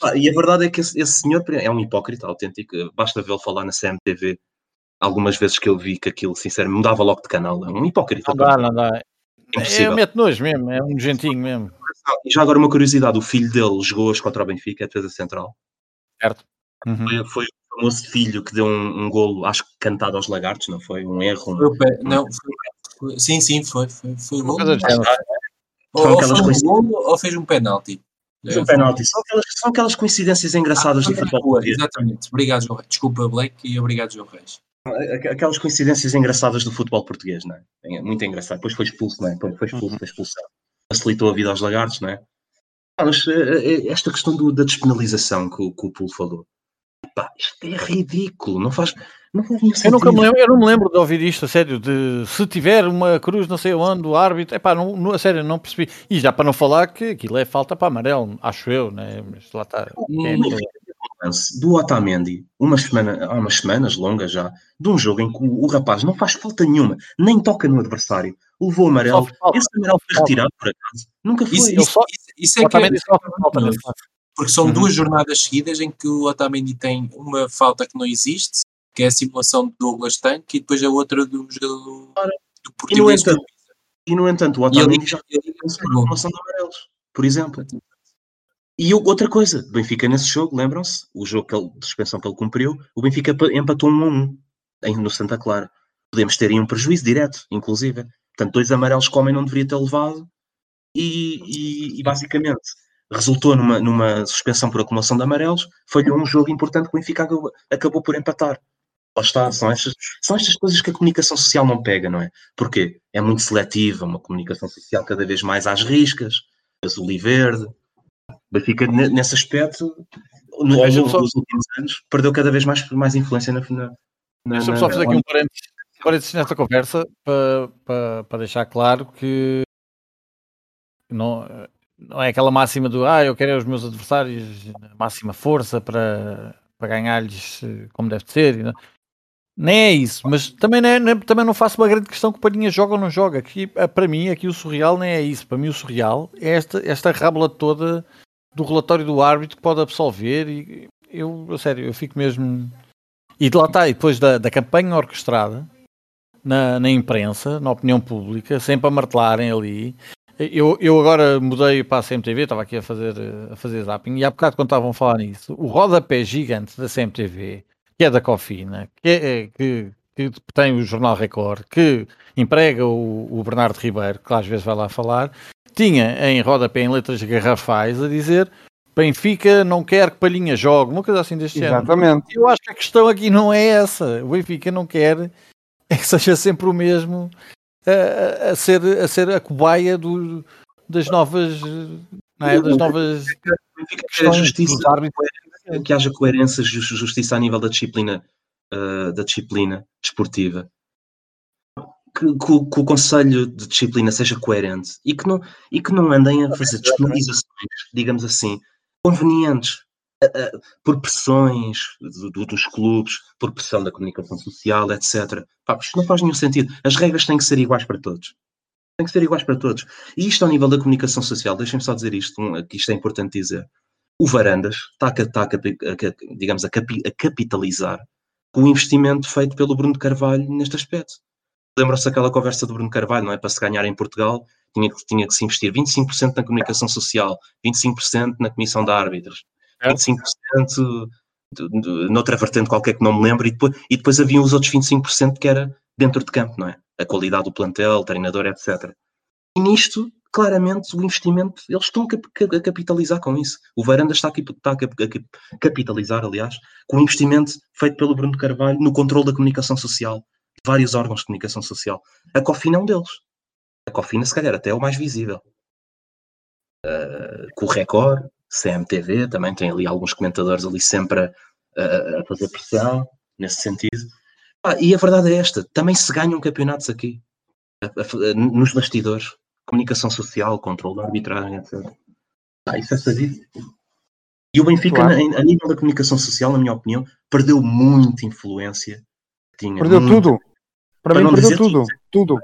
ah, e a verdade é que esse, esse, senhor é um hipócrita autêntico. Basta vê-lo falar na CMTV algumas vezes que eu vi que aquilo, sinceramente, mudava logo de canal. É um hipócrita. Não dá, não dá. É, meto nojo mesmo, é um nojentinho mesmo. E já agora uma curiosidade: o filho dele jogou hoje contra o Benfica, é defesa central. Certo. Uhum. Foi, foi, o famoso filho que deu um, um golo, acho que cantado aos lagartos, não foi? Um erro. Um... Foi, não, foi, sim, sim, foi. Foi, foi golo. Ou, ou, fez um golo ou fez um penalti. É, penalti. São aquelas, são aquelas coincidências engraçadas ah, do futebol. Exatamente. Obrigado, João Reis. Desculpa, Black, e obrigado, João Reis. Aquelas coincidências engraçadas do futebol português, não é? é muito engraçado. Depois foi expulso, não é? Depois foi expulso, foi expulsão. Facilitou a vida aos lagartos, não é? Ah, mas eh, eh, esta questão do, da despenalização que, que o Pulo falou, pá, isto é ridículo, não faz, não eu, nunca me lembro, eu não me lembro de ouvir isto, a sério, de se tiver uma cruz não sei onde, o árbitro, é pá, não, não, a sério, não percebi. E já para não falar que aquilo é falta para amarelo, acho eu, né? Mas lá está. Do Otamendi, uma semana, há umas semanas longas já, de um jogo em que o, o rapaz não faz falta nenhuma, nem toca no adversário, levou amarelo, esse amarelo foi retirado por acaso, nunca foi. Isso, isso, isso, isso é que é, falta, porque são uhum. duas jornadas seguidas em que o Otamendi tem uma falta que não existe que é a simulação de Douglas Tank, e depois a outra do jogador do português. E no entanto, e, no entanto o Otamendi já tem a simulação de amarelos, por exemplo. E outra coisa, o Benfica nesse jogo, lembram-se, o jogo que ele, de suspensão que ele cumpriu, o Benfica empatou 1 a 1 no Santa Clara. Podemos ter aí um prejuízo direto, inclusive. Portanto, dois amarelos que o homem não deveria ter levado e, e, e basicamente resultou numa, numa, suspensão por acumulação de amarelos. Foi um jogo importante que o Benfica acabou, acabou por empatar. Lá está, são estas, são estas coisas que a comunicação social não pega, não é? Porque é muito seletiva, uma comunicação social cada vez mais às riscas, azul e verde. Benfica, nesse aspecto, no, ao longo dos últimos anos, perdeu cada vez mais, mais influência na. na, Deixa-me só fazer aqui um parênteses, parênteses nesta conversa para, para, para deixar claro que não, não é aquela máxima do ah, eu quero os meus adversários máxima força para, para ganhar-lhes eh, como deve ser. Nem é isso, mas também não, é, também não faço uma grande questão que o Palhinha joga ou não joga. Aqui, eh, para mim, aqui o surreal nem é isso. Para mim, o surreal é esta, esta rábula toda do relatório do árbitro que pode absolver. E eu, a sério, eu fico mesmo. E de lá está, e depois da, da campanha orquestrada na, na imprensa, na opinião pública, sempre a martelarem ali. Eu, eu agora mudei para a CMTV, estava aqui a fazer, a fazer zapping, e há bocado quando estavam a falar nisso, o rodapé gigante da CMTV que é da Cofina, que, é, que, que, tem o Jornal Record, que emprega o, o, Bernardo Ribeiro, que às vezes vai lá falar, tinha em rodapé em letras garrafais a dizer Benfica não quer que Palhinha jogue, uma coisa assim deste. Exatamente. Eu acho que a questão aqui não é essa. O Benfica não quer é [laughs] que seja sempre o mesmo a, a ser, a ser a cobaia do, das novas. Não é? Das novas Benfica quer a justiça, que haja coerência, ju- justiça a nível da disciplina, eh, da disciplina desportiva. Que, que o- que o Conselho de Disciplina seja coerente e que não, e que não andem a fazer despenalizações, digamos assim, convenientes, eh, eh, por pressões do- do- dos clubes, por pressão da comunicação social, etc. Pá, isto não faz nenhum sentido. As regras têm que ser iguais para todos. Têm que ser iguais para todos. E isto ao nível da comunicação social, deixem-me só dizer isto, que isto é importante dizer o Varandas está, a, está digamos, a, capi- a capitalizar com o investimento feito pelo Bruno de Carvalho neste aspecto. Lembram-se daquela conversa do Bruno Carvalho, não é? Para se ganhar em Portugal, tinha que, tinha que se investir 25% na comunicação social, 25% na comissão de árbitros, Certo. 25% de, de, noutra vertente qualquer que não me lembro, e depois, e depois haviam os outros 25% que era dentro de campo, não é? A qualidade do plantel, treinador, etc. E nisto, claramente, o investimento, eles estão a, cap- a capitalizar com isso. O Varanda está, aqui, a, cap- a cap- capitalizar, aliás, com o investimento feito pelo Bruno Carvalho no controle da comunicação social, de vários órgãos de comunicação social. A Cofina é um deles. A Cofina, se calhar, até é o mais visível. Uh, com o Record, CMTV, também tem ali alguns comentadores ali sempre a, a- fazer pressão, nesse sentido. Ah, e a verdade é esta, também se ganham campeonatos aqui, a- nos bastidores, comunicação social, controle da arbitragem, etc. Ah, isso é sabido. E o Benfica, Claro. a, a nível da comunicação social, na minha opinião, perdeu muita influência. Tinha Perdeu muita- tudo. Para, Para mim não perdeu dizer tudo. Tudo.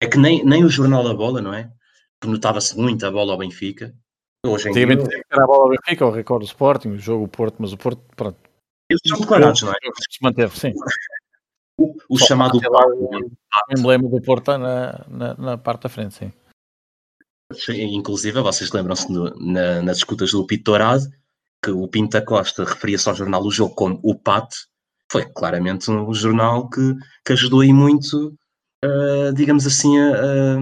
É que nem, nem o Jornal da Bola, não é? Que notava-se muito a bola ao Benfica. Hoje em dia, era a bola ao Benfica, o recorde do Sporting, o jogo o Porto, mas o Porto, pronto, eles são declarados, não é? se manteve, sim. [laughs] O, o chamado o emblema do Porto na, na, na parte da frente, sim. Inclusive, vocês lembram-se na- nas escutas do Pinto Dourado que o Pinta Costa referia-se ao jornal O Jogo como o Pato. Foi claramente um jornal que, que ajudou aí muito, ah, digamos assim, a,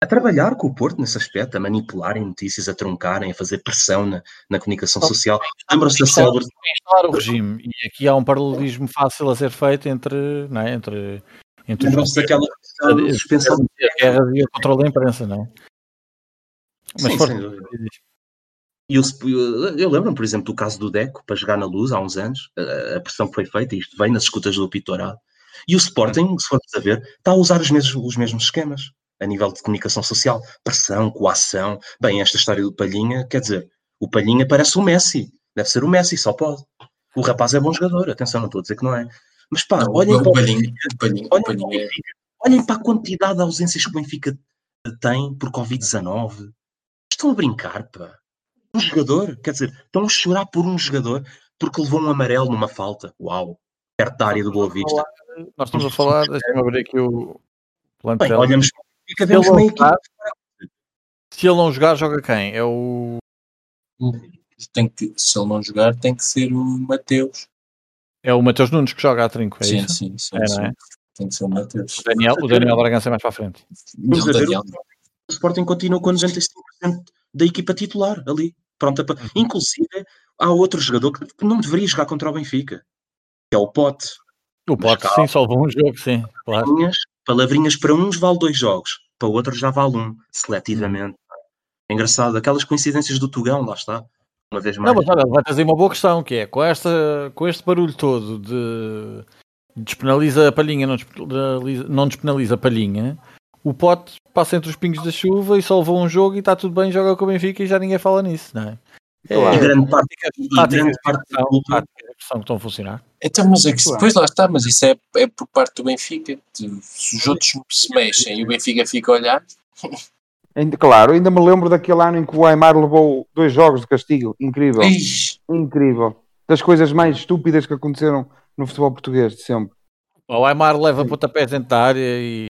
a- a trabalhar com o Porto nesse aspecto, a manipularem notícias, a truncarem, a fazer pressão na, na comunicação social. Lembram-se da Instalar, célebre o regime. E aqui há um paralelismo fácil a ser feito entre, não é? entre, entre Lembram-se daquela de suspensão a guerra e o controle da imprensa, não é? Mas Sim. E o Sp- eu lembro-me, por exemplo, do caso do Deco, para jogar na luz há uns anos, a, a pressão que foi feita, isto vem nas escutas do Pitorado. E o Sporting, se formos a ver, está a usar os mesmos, os mesmos esquemas, a nível de comunicação social, pressão, coação. Bem, esta história do Palhinha, quer dizer, o Palhinha parece o Messi, deve ser o Messi, só pode. O rapaz é bom jogador, atenção, não estou a dizer que não é. Mas pá, Não, olhem para o Palhinha- Palhinha- olhem para Palhinha- Benfica, olhem para a quantidade de ausências que o Benfica tem por Covid-19. Estão a brincar, pá. Um jogador, quer dizer, estão a chorar por um jogador porque levou um amarelo numa falta. Uau! Perto da área do Boa Vista. Nós estamos a falar, deixa-me abrir aqui o Bem, plantel. olhamos se, ele meio jogar, se ele não jogar, joga quem? É o. tem que, se ele não jogar, tem que ser o Mateus. É o Mateus Nunes que joga a trinco, é sim, isso? sim, sim, É, sim. não é? Tem que ser o Mateus. O Daniel, o Daniel Bragança é mais para a frente. Não, ver Daniel, O Sporting continua com 95% da equipa titular ali. Pronta para... Inclusive, há outro jogador que não deveria jogar contra o Benfica, que é o Pote. O Pote, sim, só levou um jogo, sim, claro. Palavrinhas, para uns vale dois jogos, para outros já vale um, seletivamente. É engraçado, aquelas coincidências do Tugão, lá está. Uma vez mais. Não, mas olha, vai trazer uma boa questão, que é, com, esta, com este barulho todo de despenaliza a palhinha, não despenaliza, não despenaliza a palhinha, o pote passa entre os pingos da chuva e só levou um jogo e está tudo bem, joga com o Benfica e já ninguém fala nisso, não é? Claro. E grande parte, e Táticas grande de parte da culpa pressão que estão a funcionar. Então, mas é que depois lá está, mas isso é, é por parte do Benfica. Se os outros se mexem e o Benfica fica a olhar, [laughs] Ainda, claro, ainda me lembro daquele ano em que o Aymar levou dois jogos de castigo. Incrível. Ixi, Incrível. Das coisas mais estúpidas que aconteceram no futebol português de sempre. O Aymar leva pontapés dentro da área e,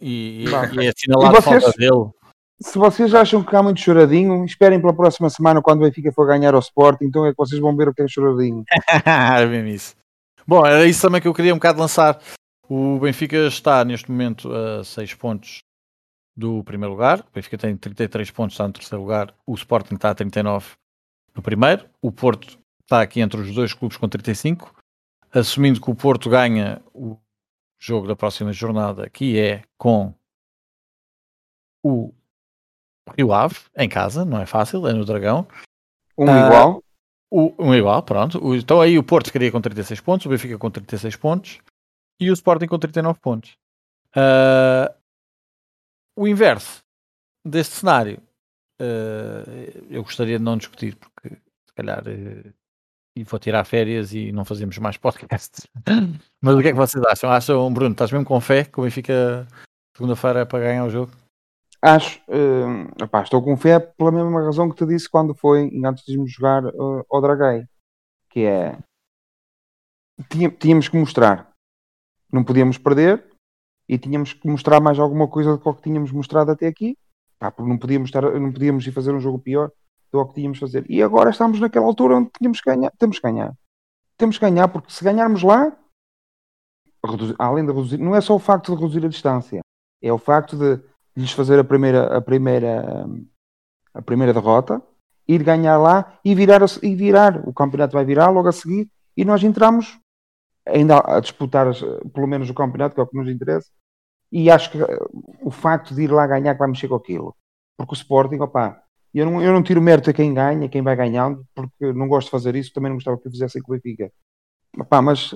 e, e, e é assinalado a falta vocês? dele. Se vocês acham que há muito choradinho, esperem pela próxima semana quando o Benfica for ganhar ao Sporting, então é que vocês vão ver o que é choradinho. [laughs] Era mesmo isso. Bom, era isso também que eu queria um bocado lançar. O Benfica está neste momento a 6 pontos do primeiro lugar. O Benfica tem 33 pontos, está no terceiro lugar. O Sporting está a 39 no primeiro. O Porto está aqui entre os dois clubes com 35. Assumindo que o Porto ganha o jogo da próxima jornada, que é com o Rio Ave, em casa, não é fácil, é no Dragão. Um Ah, igual. O, um igual, pronto. O- então aí o Porto ficaria com 36 pontos, o Benfica com 36 pontos e o Sporting com 39 pontos. Ah, o inverso deste cenário ah, eu gostaria de não discutir, porque se calhar eh, e vou tirar férias e não fazemos mais podcasts. [laughs] Mas o que é que vocês acham? Acham, Bruno, estás mesmo com fé que o Benfica segunda-feira é para ganhar o jogo? Acho, epá, estou com fé pela mesma razão que te disse quando foi antes de irmos jogar uh, ao Draguei, que é tínhamos que mostrar, não podíamos perder e tínhamos que mostrar mais alguma coisa do que tínhamos mostrado até aqui, pá, porque não podíamos estar, não podíamos ir fazer um jogo pior do que tínhamos fazer. E agora estamos naquela altura onde tínhamos que ganhar, temos que ganhar, temos que ganhar porque se ganharmos lá, além de reduzir, não é só o facto de reduzir a distância, é o facto de lhes fazer a primeira, a primeira, a primeira derrota, ir ganhar lá e virar, e virar. O campeonato vai virar logo a seguir e nós entramos ainda a disputar pelo menos o campeonato, que é o que nos interessa. E acho que eh, o facto de ir lá ganhar que vai mexer com aquilo. Porque o Sporting, opá, eu não, eu não tiro mérito a quem ganha, quem vai ganhando, porque não gosto de fazer isso, também não gostava que fizessem com o Benfica. Opá, mas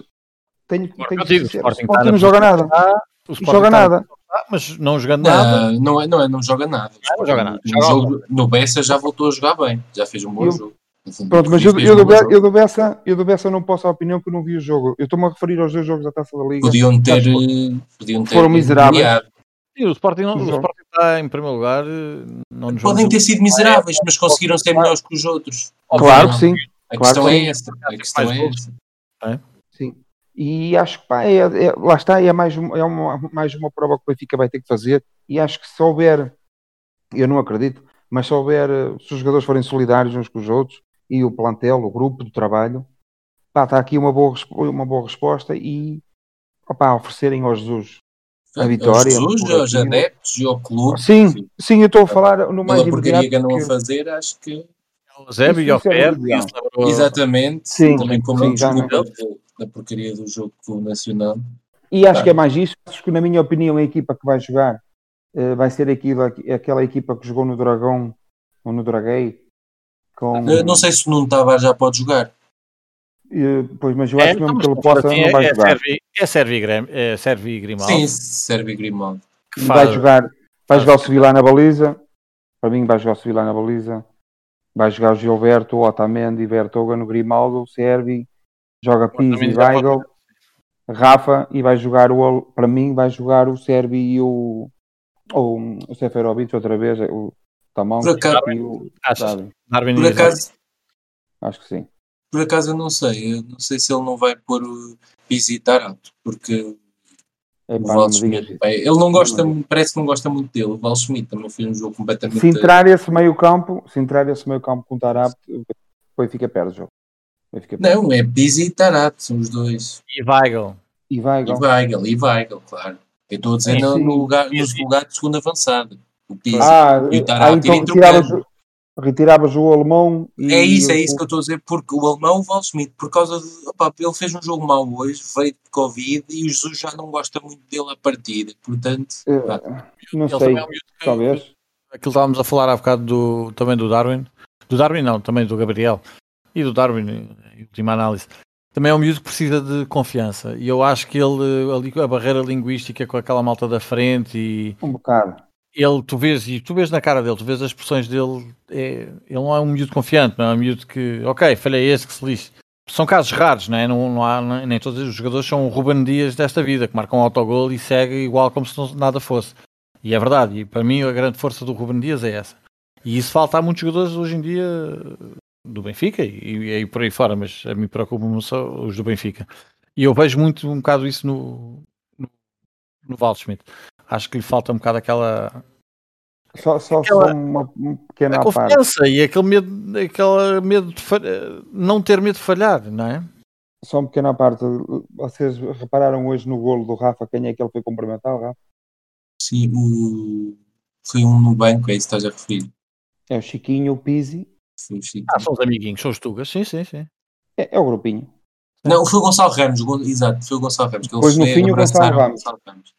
tenho, tenho que digo, ser o Sporting Sporting não joga nada. o Não Sporting joga nada. Ah, mas não jogando nada. Não, não, é, não, é, não joga nada. Não joga nada. No, jogo, no Bessa já voltou a jogar bem. Já fez um bom Eu- jogo. Fundo, Pronto, mas eu, eu, do bom Be- jogo. eu do Bessa, eu do Bessa não posso dar opinião que eu não vi o jogo. Eu estou-me a referir aos dois jogos da Taça da Liga. Podiam ter. Podiam ter foram miseráveis. Sim, o Sporting, não- o. Sporting está em primeiro lugar. eh, Não nos Podem ter sido miseráveis, mas conseguiram ser melhores que os outros. Claro que sim, A claro questão que é sim. essa. A questão é essa. sim. E acho que pá, é, é- lá está, é, mais, uma- é uma, mais uma prova que o Benfica vai ter que fazer. E acho que se houver, eu não acredito, mas se houver, eh, se os jogadores forem solidários uns com os outros e o plantel, o grupo de trabalho, pá, está aqui uma boa, uma boa resposta e opá, oferecerem ao Jesus a vitória. Aos Jesus, aos adeptos e ao clube. Sim, sim, eu estou a falar no mais Pela porcaria que imediato. andam a que- fazer, acho que. O Zébio e ao é Exatamente. Sim, também como sim, a já da porcaria do jogo com o Nacional. E acho Tá. que é mais isso. Acho que, na minha opinião, a equipa que vai jogar eh, vai ser aquilo, aquela equipa que jogou no Dragão ou no Draguei. Com, Eu Não sei se o Nuno Tavares já pode jogar. eh, pois, mas eu É, acho que mesmo que ele possa, assim, não é- vai é jogar. Servi- É Servi e é Servi Grimaldo. Sim, serve Grimaldo. E vai jogar, vai jogar o Sevilla na baliza. Para mim, vai jogar o Sevilla na baliza. Vai jogar o Gilberto, o Otamendi, Vertoga no Grimaldo, o Servi, joga Pizzi e Weigl, Rafa, e vai jogar o, para mim, vai jogar o Servi e o, ou o Seferovic outra vez, o Tamão Por acaso- e o? Darwin. Darwin Por e acaso, Acho que sim. por acaso eu não sei. Eu não sei se ele não vai pôr o Pizzi e Tarato, porque É, o Val Schmidt, ele não gosta, parece que não gosta muito dele. O Val Schmidt também foi um jogo completamente. Se entrar esse meio campo, se entrar esse meio campo com o Tarap, o Benfica perde o jogo. O Benfica perde. Não, é Pizzi e Tarato, são os dois. E Weigl. E vai, E. Weigl, e Weigl, claro. Eu estou a dizer no, no lugar, no Pizzi. lugar de segundo avançado. O Pizzi. Ah, E o ah, Tarap então retiravas, trocando. Retiravas o alemão e É isso, é isso que eu estou a dizer, porque o alemão, o Val Schmidt, por causa de. opá, ele fez um jogo mau hoje, veio de Covid e o Jesus já não gosta muito dele a partida. Portanto, Eh, Não Ele sei, também é um miúdo que- talvez. Aquilo estávamos a falar há bocado do, também do Darwin. Do Darwin não, também do Gabriel. E do Darwin, em última análise. Também é um miúdo que precisa de confiança. E eu acho que ele, ali, a barreira linguística com aquela malta da frente e Um bocado. Ele, tu vês, e tu vês na cara dele, tu vês as expressões dele, é, ele não é um miúdo confiante, não é um miúdo que, ok, falhei esse que se lixe. São casos raros, não é? Não, não há, nem- nem todos os jogadores são o Ruben Dias desta vida, que marcam um autogol e segue igual como se nada fosse. E é verdade, e para mim a grande força do Ruben Dias é essa. E isso falta a muitos jogadores hoje em dia do Benfica e, e, por aí fora, mas a mim preocupa-me só os do Benfica. E eu vejo muito um bocado isso no, no, no Waldschmidt. Acho que lhe falta um bocado aquela, Só, só, Aquela- só uma pequena a à parte. confiança e aquele medo, aquele medo de falhar, não ter medo de falhar, não é? Só uma pequena parte. Vocês repararam hoje no golo do Rafa quem é que ele foi cumprimentar, o Rafa? sim, o. Foi um no banco, é isso que estás a referir. É o Chiquinho, o Pizzi. Foi o Chico. Ah, são os amiguinhos, são os Tugas, sim, sim, sim. É, é o grupinho. Não, foi o Gonçalo Ramos, exato, foi o Gonçalo Ramos. Que Depois, no fim, o Gonçalo Ramos. Ramos.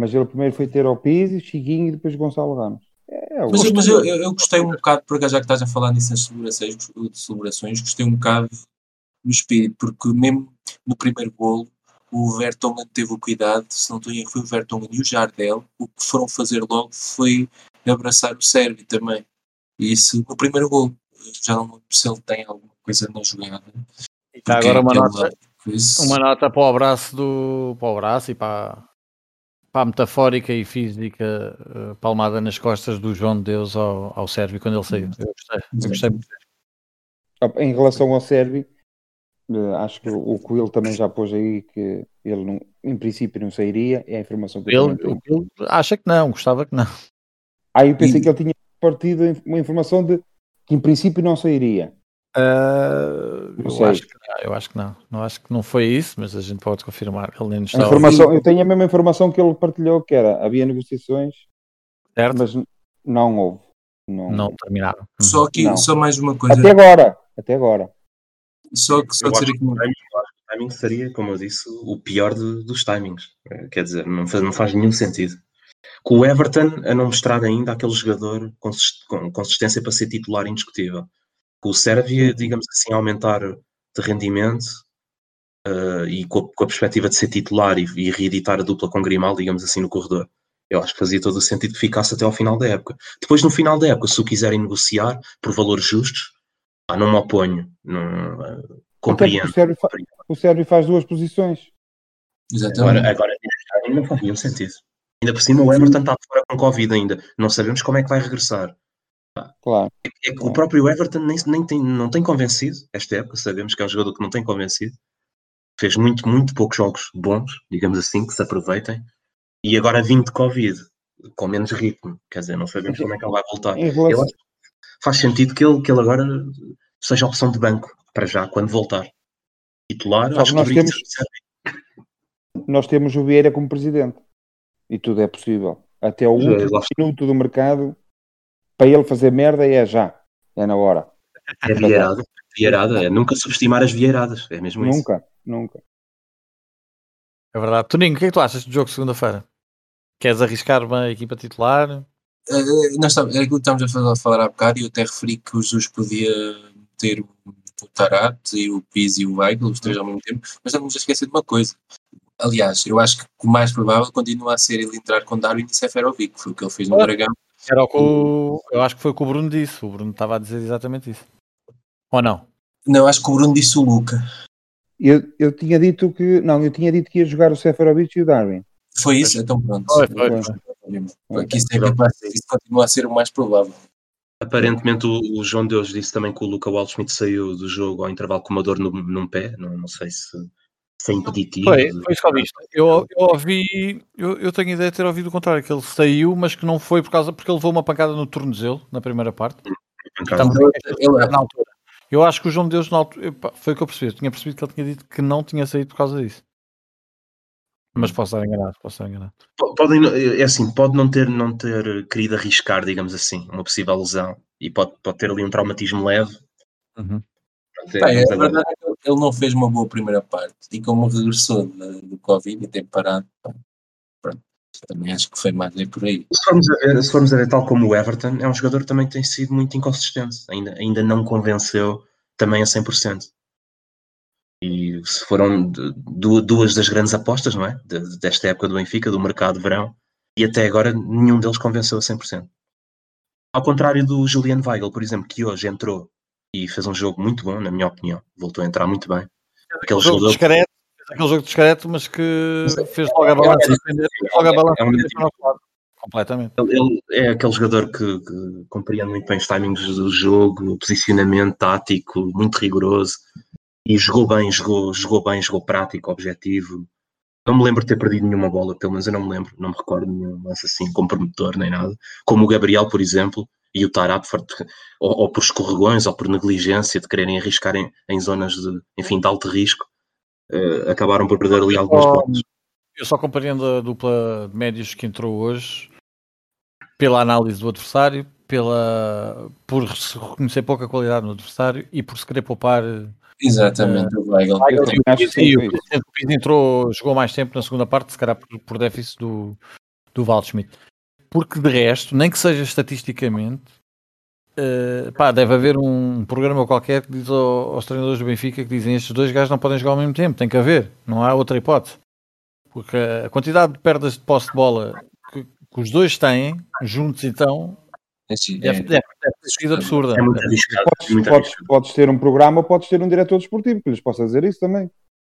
Mas ele primeiro foi ter ao Pizzi, Chiquinho e depois Gonçalo Ramos. É, é Mas, mas eu, eu, eu gostei um bocado, por acaso, já que estás a falar nisso nas celebrações, de celebrações, gostei um bocado do espírito, porque mesmo no primeiro golo, o Vertonghen teve o cuidado, se não estou em foi o Vertonghen e o Jardel, o que foram fazer logo foi abraçar o Sérvio também. E isso no primeiro golo. Já não lembro se ele tem alguma coisa na jogada. E está Porque agora uma nota, coisa- uma nota para o abraço do para o abraço e para, para a metafórica e física eh, palmada nas costas do João de Deus ao, ao Sérvio quando ele saiu. Eu gostei, eu gostei muito. Em relação ao Sérvio, eh, acho que o Coelho também já pôs aí que ele não, em princípio não sairia. É a informação que eu Ele, tenho. ele acha que não, gostava que não. Ah, eu pensei E- que ele tinha partido uma informação de que em princípio não sairia. Não eu, acho que não, eu acho que não. Não acho que não foi isso, mas a gente pode confirmar. Ele nem informação, eu tenho a mesma informação que ele partilhou, que era havia negociações, certo? mas não houve. Não. Não terminaram. Só que, Não. só mais uma coisa, Até agora, até agora. só que só Eu dizer que o timing, eu acho que o timing seria, como eu disse, o pior de- dos timings. Eh, Quer dizer, não faz, não faz nenhum sentido. Com o Everton a não mostrar ainda aquele jogador com consistência para ser titular indiscutível. Com o Sérvia, digamos assim, a aumentar de rendimento eh, e com a, com a perspectiva de ser titular e, e reeditar a dupla com Grimaldo, digamos assim, no corredor. Eu acho que fazia todo o sentido que ficasse até ao final da época. Depois, no final da época, se o quiserem negociar por valores justos, ah, não me oponho. Não, porque compreendo. o Sérvio, fa- o Sérvio faz duas posições. Exatamente. Agora, agora ainda não faz nenhum sentido. Ainda por cima o Everton está fora com Covid ainda. Não sabemos como é que vai regressar. Claro. É que o próprio Everton nem, nem tem, não tem convencido esta época. Sabemos que é um jogador que não tem convencido. Fez muito, muito poucos jogos bons, digamos assim, que se aproveitem. E agora vindo de Covid, com menos ritmo. Quer dizer, não sabemos como é que ele vai voltar. Relação, que faz sentido que ele, que ele agora seja opção de banco, para já, quando voltar. Titular, Só acho que nós temos- nós temos o Vieira como presidente. E tudo é possível. Até o último minuto do mercado, para ele fazer merda é já. É na hora. É vieirada. Vieirada, é nunca subestimar as vieiradas. É mesmo isso. Nunca, nunca. É verdade. Toninho, o que é que tu achas do jogo de segunda-feira? Queres arriscar uma equipa titular? Eh, nós estamos, é aquilo que estamos a falar, a falar há bocado e eu até referi que o Jesus podia ter o, o Tarat e o Pizzi e o Weigl, os três ao mesmo tempo, mas não vamos esquecer de uma coisa. Aliás, eu acho que o mais provável continua a ser ele entrar com Darwin e Seferovic, que foi o que ele fez no. Dragão. Era o que o, eu acho que foi o que o Bruno disse. O Bruno estava a dizer exatamente isso. Ou não? Não, acho que o Bruno disse o Luca. Eu, eu tinha dito que. Não, eu tinha dito que ia jogar o Seferovic e o Darwin. Foi isso? Então pronto. Foi, foi, Foi. Aqui isso, é capaz, isso continua a ser o mais provável. Aparentemente o, o João Deus disse também que o Luca Waldschmidt saiu do jogo ao intervalo com uma dor no, num pé. Não, não sei se, se é impeditivo. Foi, foi isso que eu ouvi. Eu, eu ouvi, eu, eu tenho a ideia de ter ouvido o contrário, que ele saiu, mas que não foi por causa, porque ele levou uma pancada no tornozelo, na primeira parte. Também Ele- na altura. Eu acho que o João de Deus, na altura, foi o que eu percebi. Eu tinha percebido que ele tinha dito que não tinha saído por causa disso. Mas posso estar enganado, posso estar enganado. po- podem, é assim, pode não ter, não ter querido arriscar, digamos assim, uma possível lesão. E pode, pode ter ali um traumatismo leve. Uhum. Ter, Bem, mas a agora- verdade é que ele não fez uma boa primeira parte e como regressou do Covid e tem parado, pronto, também acho que foi mais aí por aí. Se formos, a ver, se formos a ver, tal como o Everton, é um jogador que também tem sido muito inconsistente. Ainda, ainda não convenceu também a 100%. E se foram duas das grandes apostas, não é? De- desta época do Benfica, do mercado de verão, e até agora nenhum deles convenceu a 100%. Ao contrário do Julian Weigl, por exemplo, que hoje entrou e fez um jogo muito bom, na minha opinião. Voltou a entrar muito bem. Aquele jogo discreto, aquele jogo discreto, mas que Mas é- fez logo a balança é- fez logo a balança é um defender para o nosso lado. Completamente. Ele, ele é aquele jogador que, que compreende muito bem os timings do jogo, o posicionamento tático, muito rigoroso. E jogou bem, jogou, jogou bem, jogou prático, objetivo. Não me lembro de ter perdido nenhuma bola, pelo menos eu não me lembro, não me recordo nenhum lance assim comprometedor nem nada. Como o Gabriel, por exemplo, e o Tarap, ou, ou por escorregões ou por negligência de quererem arriscar em, em zonas de, enfim, de alto risco, eh, acabaram por perder ali algumas Oh, bolas. Eu só compreendo a dupla de médios que entrou hoje pela análise do adversário, pela, por se reconhecer pouca qualidade no adversário e por se querer poupar. Exatamente, o Weigl. O Pires entrou, jogou mais tempo na segunda parte, se calhar por, por déficit do, do Waldschmidt. Porque de resto, nem que seja estatisticamente, eh, pá, deve haver um programa qualquer que diz ao- aos treinadores do Benfica que dizem estes dois gajos não podem jogar ao mesmo tempo, tem que haver, não há outra hipótese. Porque a quantidade de perdas de posse de bola que, que os dois têm, juntos então, deve, é, deve, deve ter sido absurda. É muito arriscado. é Podes, muito podes, podes ter um programa ou podes ter um diretor desportivo que lhes possa dizer isso também.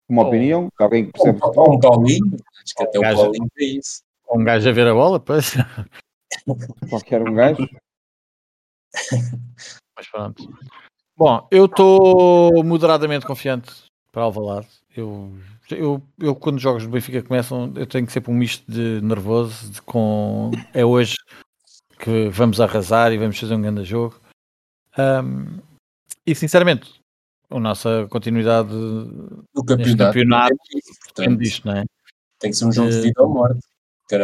Uma Oh. opinião, alguém que percebe um Paulinho, acho que até o. Paulinho é isso. Um gajo a ver a bola, pois. [laughs] Qualquer um gajo. Mas pronto. Bom, eu estou moderadamente confiante para Alvalade. Eu, eu, eu quando os jogos do Benfica começam, eu tenho sempre um misto de nervoso de com é hoje que vamos arrasar e vamos fazer um grande jogo. Ahm, e sinceramente, a nossa continuidade O neste campeonato, campeonato depende disto, não é? tem que ser um jogo de Eh, vida ou morte.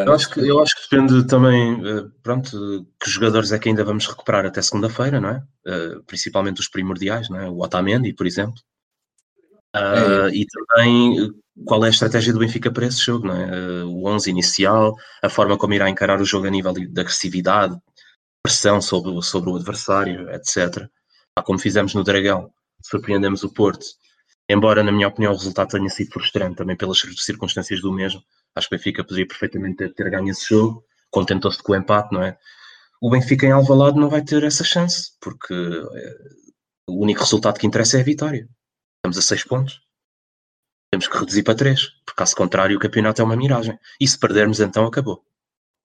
Eu acho, que, eu acho que depende também, eh, pronto, que jogadores é que ainda vamos recuperar até segunda-feira, não é? Eh, principalmente os primordiais, não é? O Otamendi, por exemplo. Ah, E também eh, qual é a estratégia do Benfica para esse jogo, não é? O 11 inicial, a forma como irá encarar o jogo a nível de de agressividade, pressão sobre, o- sobre o adversário, etc. Como fizemos no Dragão, surpreendemos o Porto. Embora, na minha opinião, o resultado tenha sido frustrante também pelas cir- circunstâncias do mesmo. Acho que o Benfica poderia perfeitamente ter, ter ganho esse jogo, contentou-se com o empate, não é? O Benfica em Alvalade não vai ter essa chance, porque eh, o único resultado que interessa é a vitória. Estamos a seis pontos. Temos que reduzir para três, porque caso contrário o campeonato é uma miragem. E se perdermos, então acabou.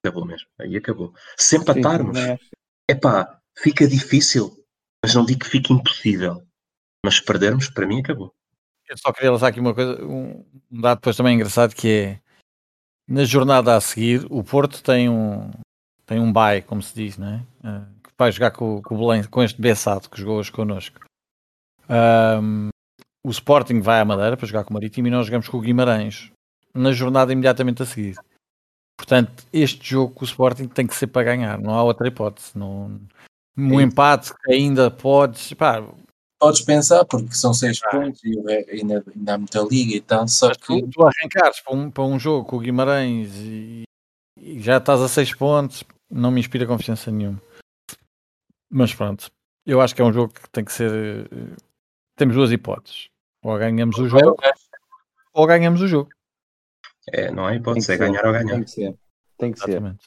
Acabou mesmo. Aí acabou. Se empatarmos, acho. epá, fica difícil, mas não digo que fique impossível. Mas se perdermos, para mim acabou. Eu só queria lançar aqui uma coisa, um, um dado depois também engraçado que é na jornada a seguir o Porto tem um tem um bye, como se diz, não é? Eh, que vai jogar com, com o Belém, com este Bessado que jogou hoje connosco. Ahm, o Sporting vai à Madeira para jogar com o Marítimo e nós jogamos com o Guimarães na jornada imediatamente a seguir. Portanto, este jogo com o Sporting tem que ser para ganhar, não há outra hipótese. Não, um É. empate que ainda podes, pá, Podes pensar, porque são seis pontos e re- ainda, ainda há muita liga e tal, só Mas que tu, tu arrancares para um, para um jogo com o Guimarães e, e já estás a 6 pontos, não me inspira confiança nenhuma. Mas pronto, eu acho que é um jogo que tem que ser. eh, Temos duas hipóteses. Ou ganhamos o jogo, ou ganhamos o jogo. É, não há hipótese, é ser. ganhar ou ganhar. Tem que ser. Tem que ser. Exatamente.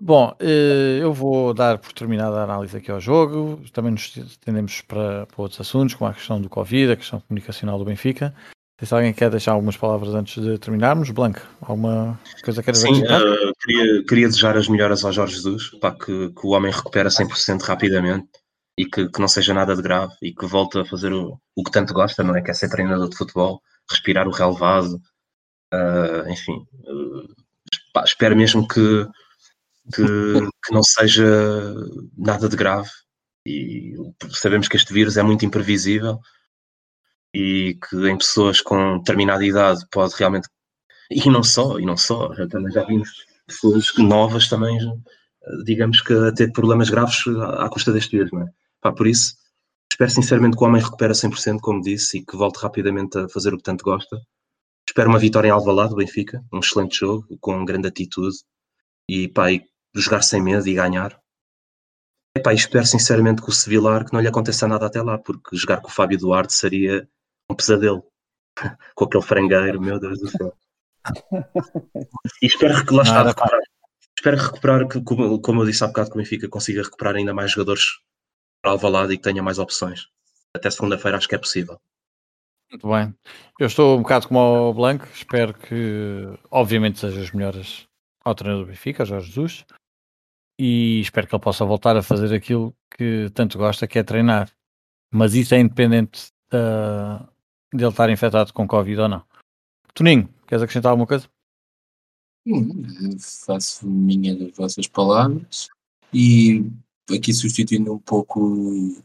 Bom, eh, eu vou dar por terminada a análise aqui ao jogo. Também nos estendemos para, para outros assuntos, como a questão do Covid, a questão comunicacional do Benfica. Se alguém quer deixar algumas palavras antes de terminarmos, Blanco, alguma coisa queres Sim, eh, queria, queria desejar as melhoras ao Jorge Jesus, pá, que, que o homem recupera 100% rapidamente e que, que não seja nada de grave e que volte a fazer o, o que tanto gosta, não é? Que é ser treinador de futebol, respirar o relevado, eh, enfim. eh, pá, espero mesmo que, que, que não seja nada de grave e sabemos que este vírus é muito imprevisível e que em pessoas com determinada idade pode realmente e não só, e não só, já também já vimos pessoas novas também, digamos que a ter problemas graves à, à custa deste vírus, não é? Pá, por isso, espero sinceramente que o homem recupere 100%, como disse, e que volte rapidamente a fazer o que tanto gosta. Espero uma vitória em Alvalade, do Benfica, um excelente jogo, com grande atitude, e pá, e jogar sem medo e ganhar. E, pá, e espero sinceramente que o Sevilar, que não lhe aconteça nada até lá, porque jogar com o Fábio Duarte seria um pesadelo. [laughs] com aquele frangueiro, meu Deus do céu. E espero que lá está Nada, recuperar. Espero recuperar, que, como, como eu disse há bocado, que o Benfica consiga recuperar ainda mais jogadores para Alvalade e que tenha mais opções. Até segunda-feira acho que é possível. Muito bem. Eu estou um bocado como o Blanco. Espero que, obviamente, seja as melhoras ao treinador do Benfica, ao Jorge Jesus. E espero que ele possa voltar a fazer aquilo que tanto gosta, que é treinar. Mas isso é independente da- dele estar infectado com Covid ou não. Toninho, queres acrescentar alguma coisa? Hum, faço minha das vossas palavras e aqui substituindo um pouco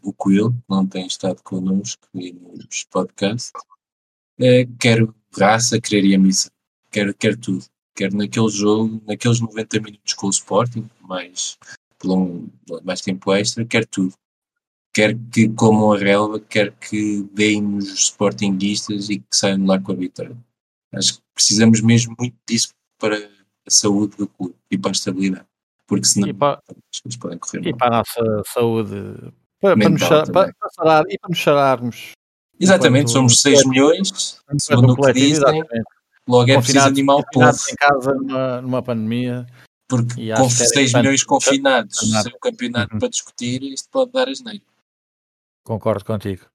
o, Coelho, que não tem estado connosco nos podcasts. Eh, quero raça, querer ir a missa. Quero, quero tudo. Quer naquele jogo, naqueles 90 minutos com o Sporting, mais, por um, mais tempo extra, quer tudo. Quer que comam a relva, quer que deem-nos os Sportinguistas e que saiam de lá com a vitória. Acho que precisamos mesmo muito disso para a saúde do clube e para a estabilidade. Porque senão E para, as coisas podem correr e mal. para a nossa saúde. Para, para Mental para, para sarar- e para nos chararmos. Exatamente, somos 6 milhões, segundo o que dizem, exatamente. Logo é preciso animar o povo. em casa numa, numa pandemia. Porque com acho que era 6 importante- milhões confinados, Campeonato. sem o campeonato Uhum. para discutir, isto pode dar asneiro. Concordo contigo.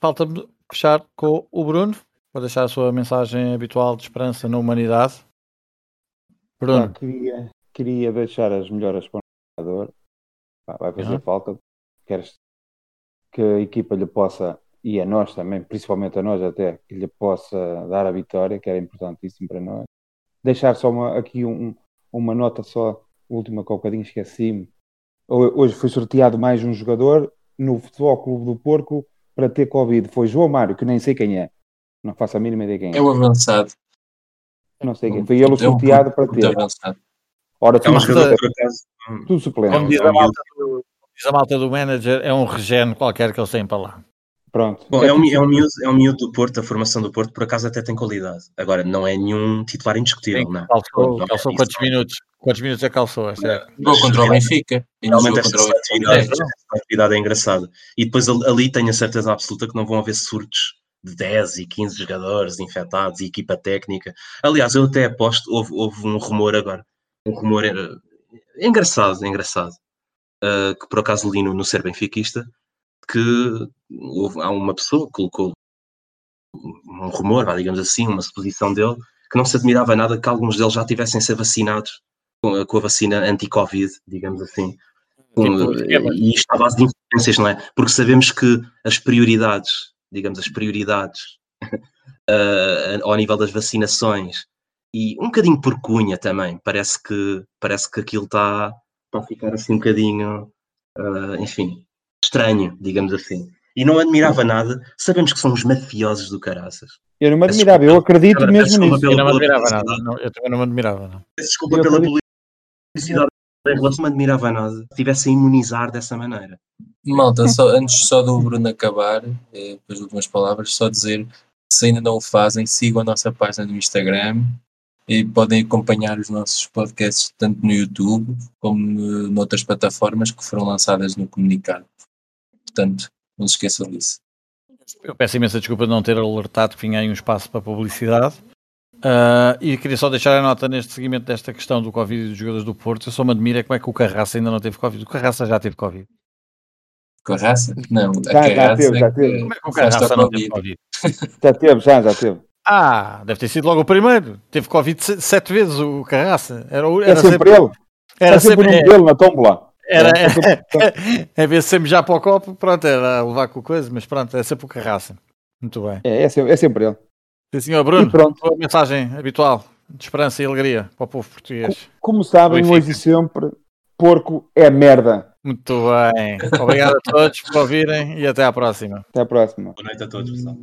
Falta-me fechar com o Bruno. Vou deixar a sua mensagem habitual de esperança na humanidade. Bruno, Pá, queria, queria deixar as melhoras para o jogador. Vai fazer Uhum. falta. Queres que a equipa lhe possa, e a nós também, principalmente a nós até, que lhe possa dar a vitória, que era importantíssimo para nós. Deixar só uma- aqui um- uma nota só, última que há bocadinho esqueci-me. Ho- Hoje foi sorteado mais um jogador no Futebol Clube do Porco para ter Covid. Foi João Mário, que nem sei quem é. Não faço a mínima ideia quem é. É o avançado. Não sei quem. Foi ele o É um sorteado para muito ter. avançado. Ora, É um tudo, jogador, tudo suplente. como diz é a um malta do, diz a malta do manager, é um regeno qualquer que eles têm para lá. Pronto. Bom, é um, é, um miúdo, é um miúdo do Porto, a formação do Porto, por acaso até tem qualidade. Agora, não é nenhum titular indiscutível, não. Calçou, Não é calçou isso. quantos minutos? Quantos minutos é que calçou? É. Jogou contra o Benfica. Realmente o esta seletividade é engraçada. E depois ali- tenho a certeza absoluta que não vão haver surtos de 10 e 15 jogadores infectados e equipa técnica. Aliás, eu até aposto, houve, houve um rumor agora, um rumor eh, engraçado, engraçado, eh, que por acaso li no, no Ser Benfiquista, que houve, há uma pessoa que colocou um rumor, digamos assim, uma suposição dele, que não se admirava nada que alguns deles já tivessem sido vacinados com a, com a vacina anti-Covid, digamos assim. Com- Tipo, esquema. e isto à base de influências, não é? Porque sabemos que as prioridades, digamos, as prioridades [laughs] ah, ao nível das vacinações e um bocadinho por cunha também, parece que, parece que aquilo está tá a ficar assim um bocadinho, ah, enfim, estranho, digamos assim. E não admirava nada, sabemos que são os mafiosos do caraças. Eu não me admirava, eu acredito Agora, mesmo nisso. Eu não me admirava nada. não, eu também não me admirava. Não. Desculpa Eu pela acredito. publicidade em relação, não me admirava nada. Se tivesse a imunizar dessa maneira. Malta, só, antes só do Bruno acabar, eh, as últimas palavras, só dizer se ainda não o fazem, sigam a nossa página no Instagram e podem acompanhar os nossos podcasts tanto no YouTube como noutras plataformas que foram lançadas no comunicado. Portanto, não se esqueçam disso. Eu peço imensa desculpa de não ter alertado que vinha aí um espaço para publicidade. Ah, e queria só deixar a nota neste seguimento desta questão do Covid e dos jogadores do Porto. Eu só me admiro é como é que o Carraça ainda não teve Covid. O Carraça já teve Covid. Carraça? Não, a Já- já Carraça teve, já é que teve. Como é que o Carraça não teve Covid. [laughs] Já teve, já, já teve. Ah, deve ter sido logo o primeiro. Teve Covid se- sete vezes o Carraça. Era, o- É era sempre ele. Era É sempre o sempre. nome dele na tómbola. Era, É ver sempre já para o copo, pronto, era a levar com coisa, mas pronto, é sempre o Carraça. Muito bem. É, é sempre, é sempre ele. Sim, senhor Bruno, E pronto. tua mensagem habitual de esperança e alegria para o povo português. Como sabem, Benfica. hoje e sempre, porco é merda. Muito bem. Obrigado a todos por ouvirem e até à próxima. Até à próxima. Boa noite a todos, pessoal.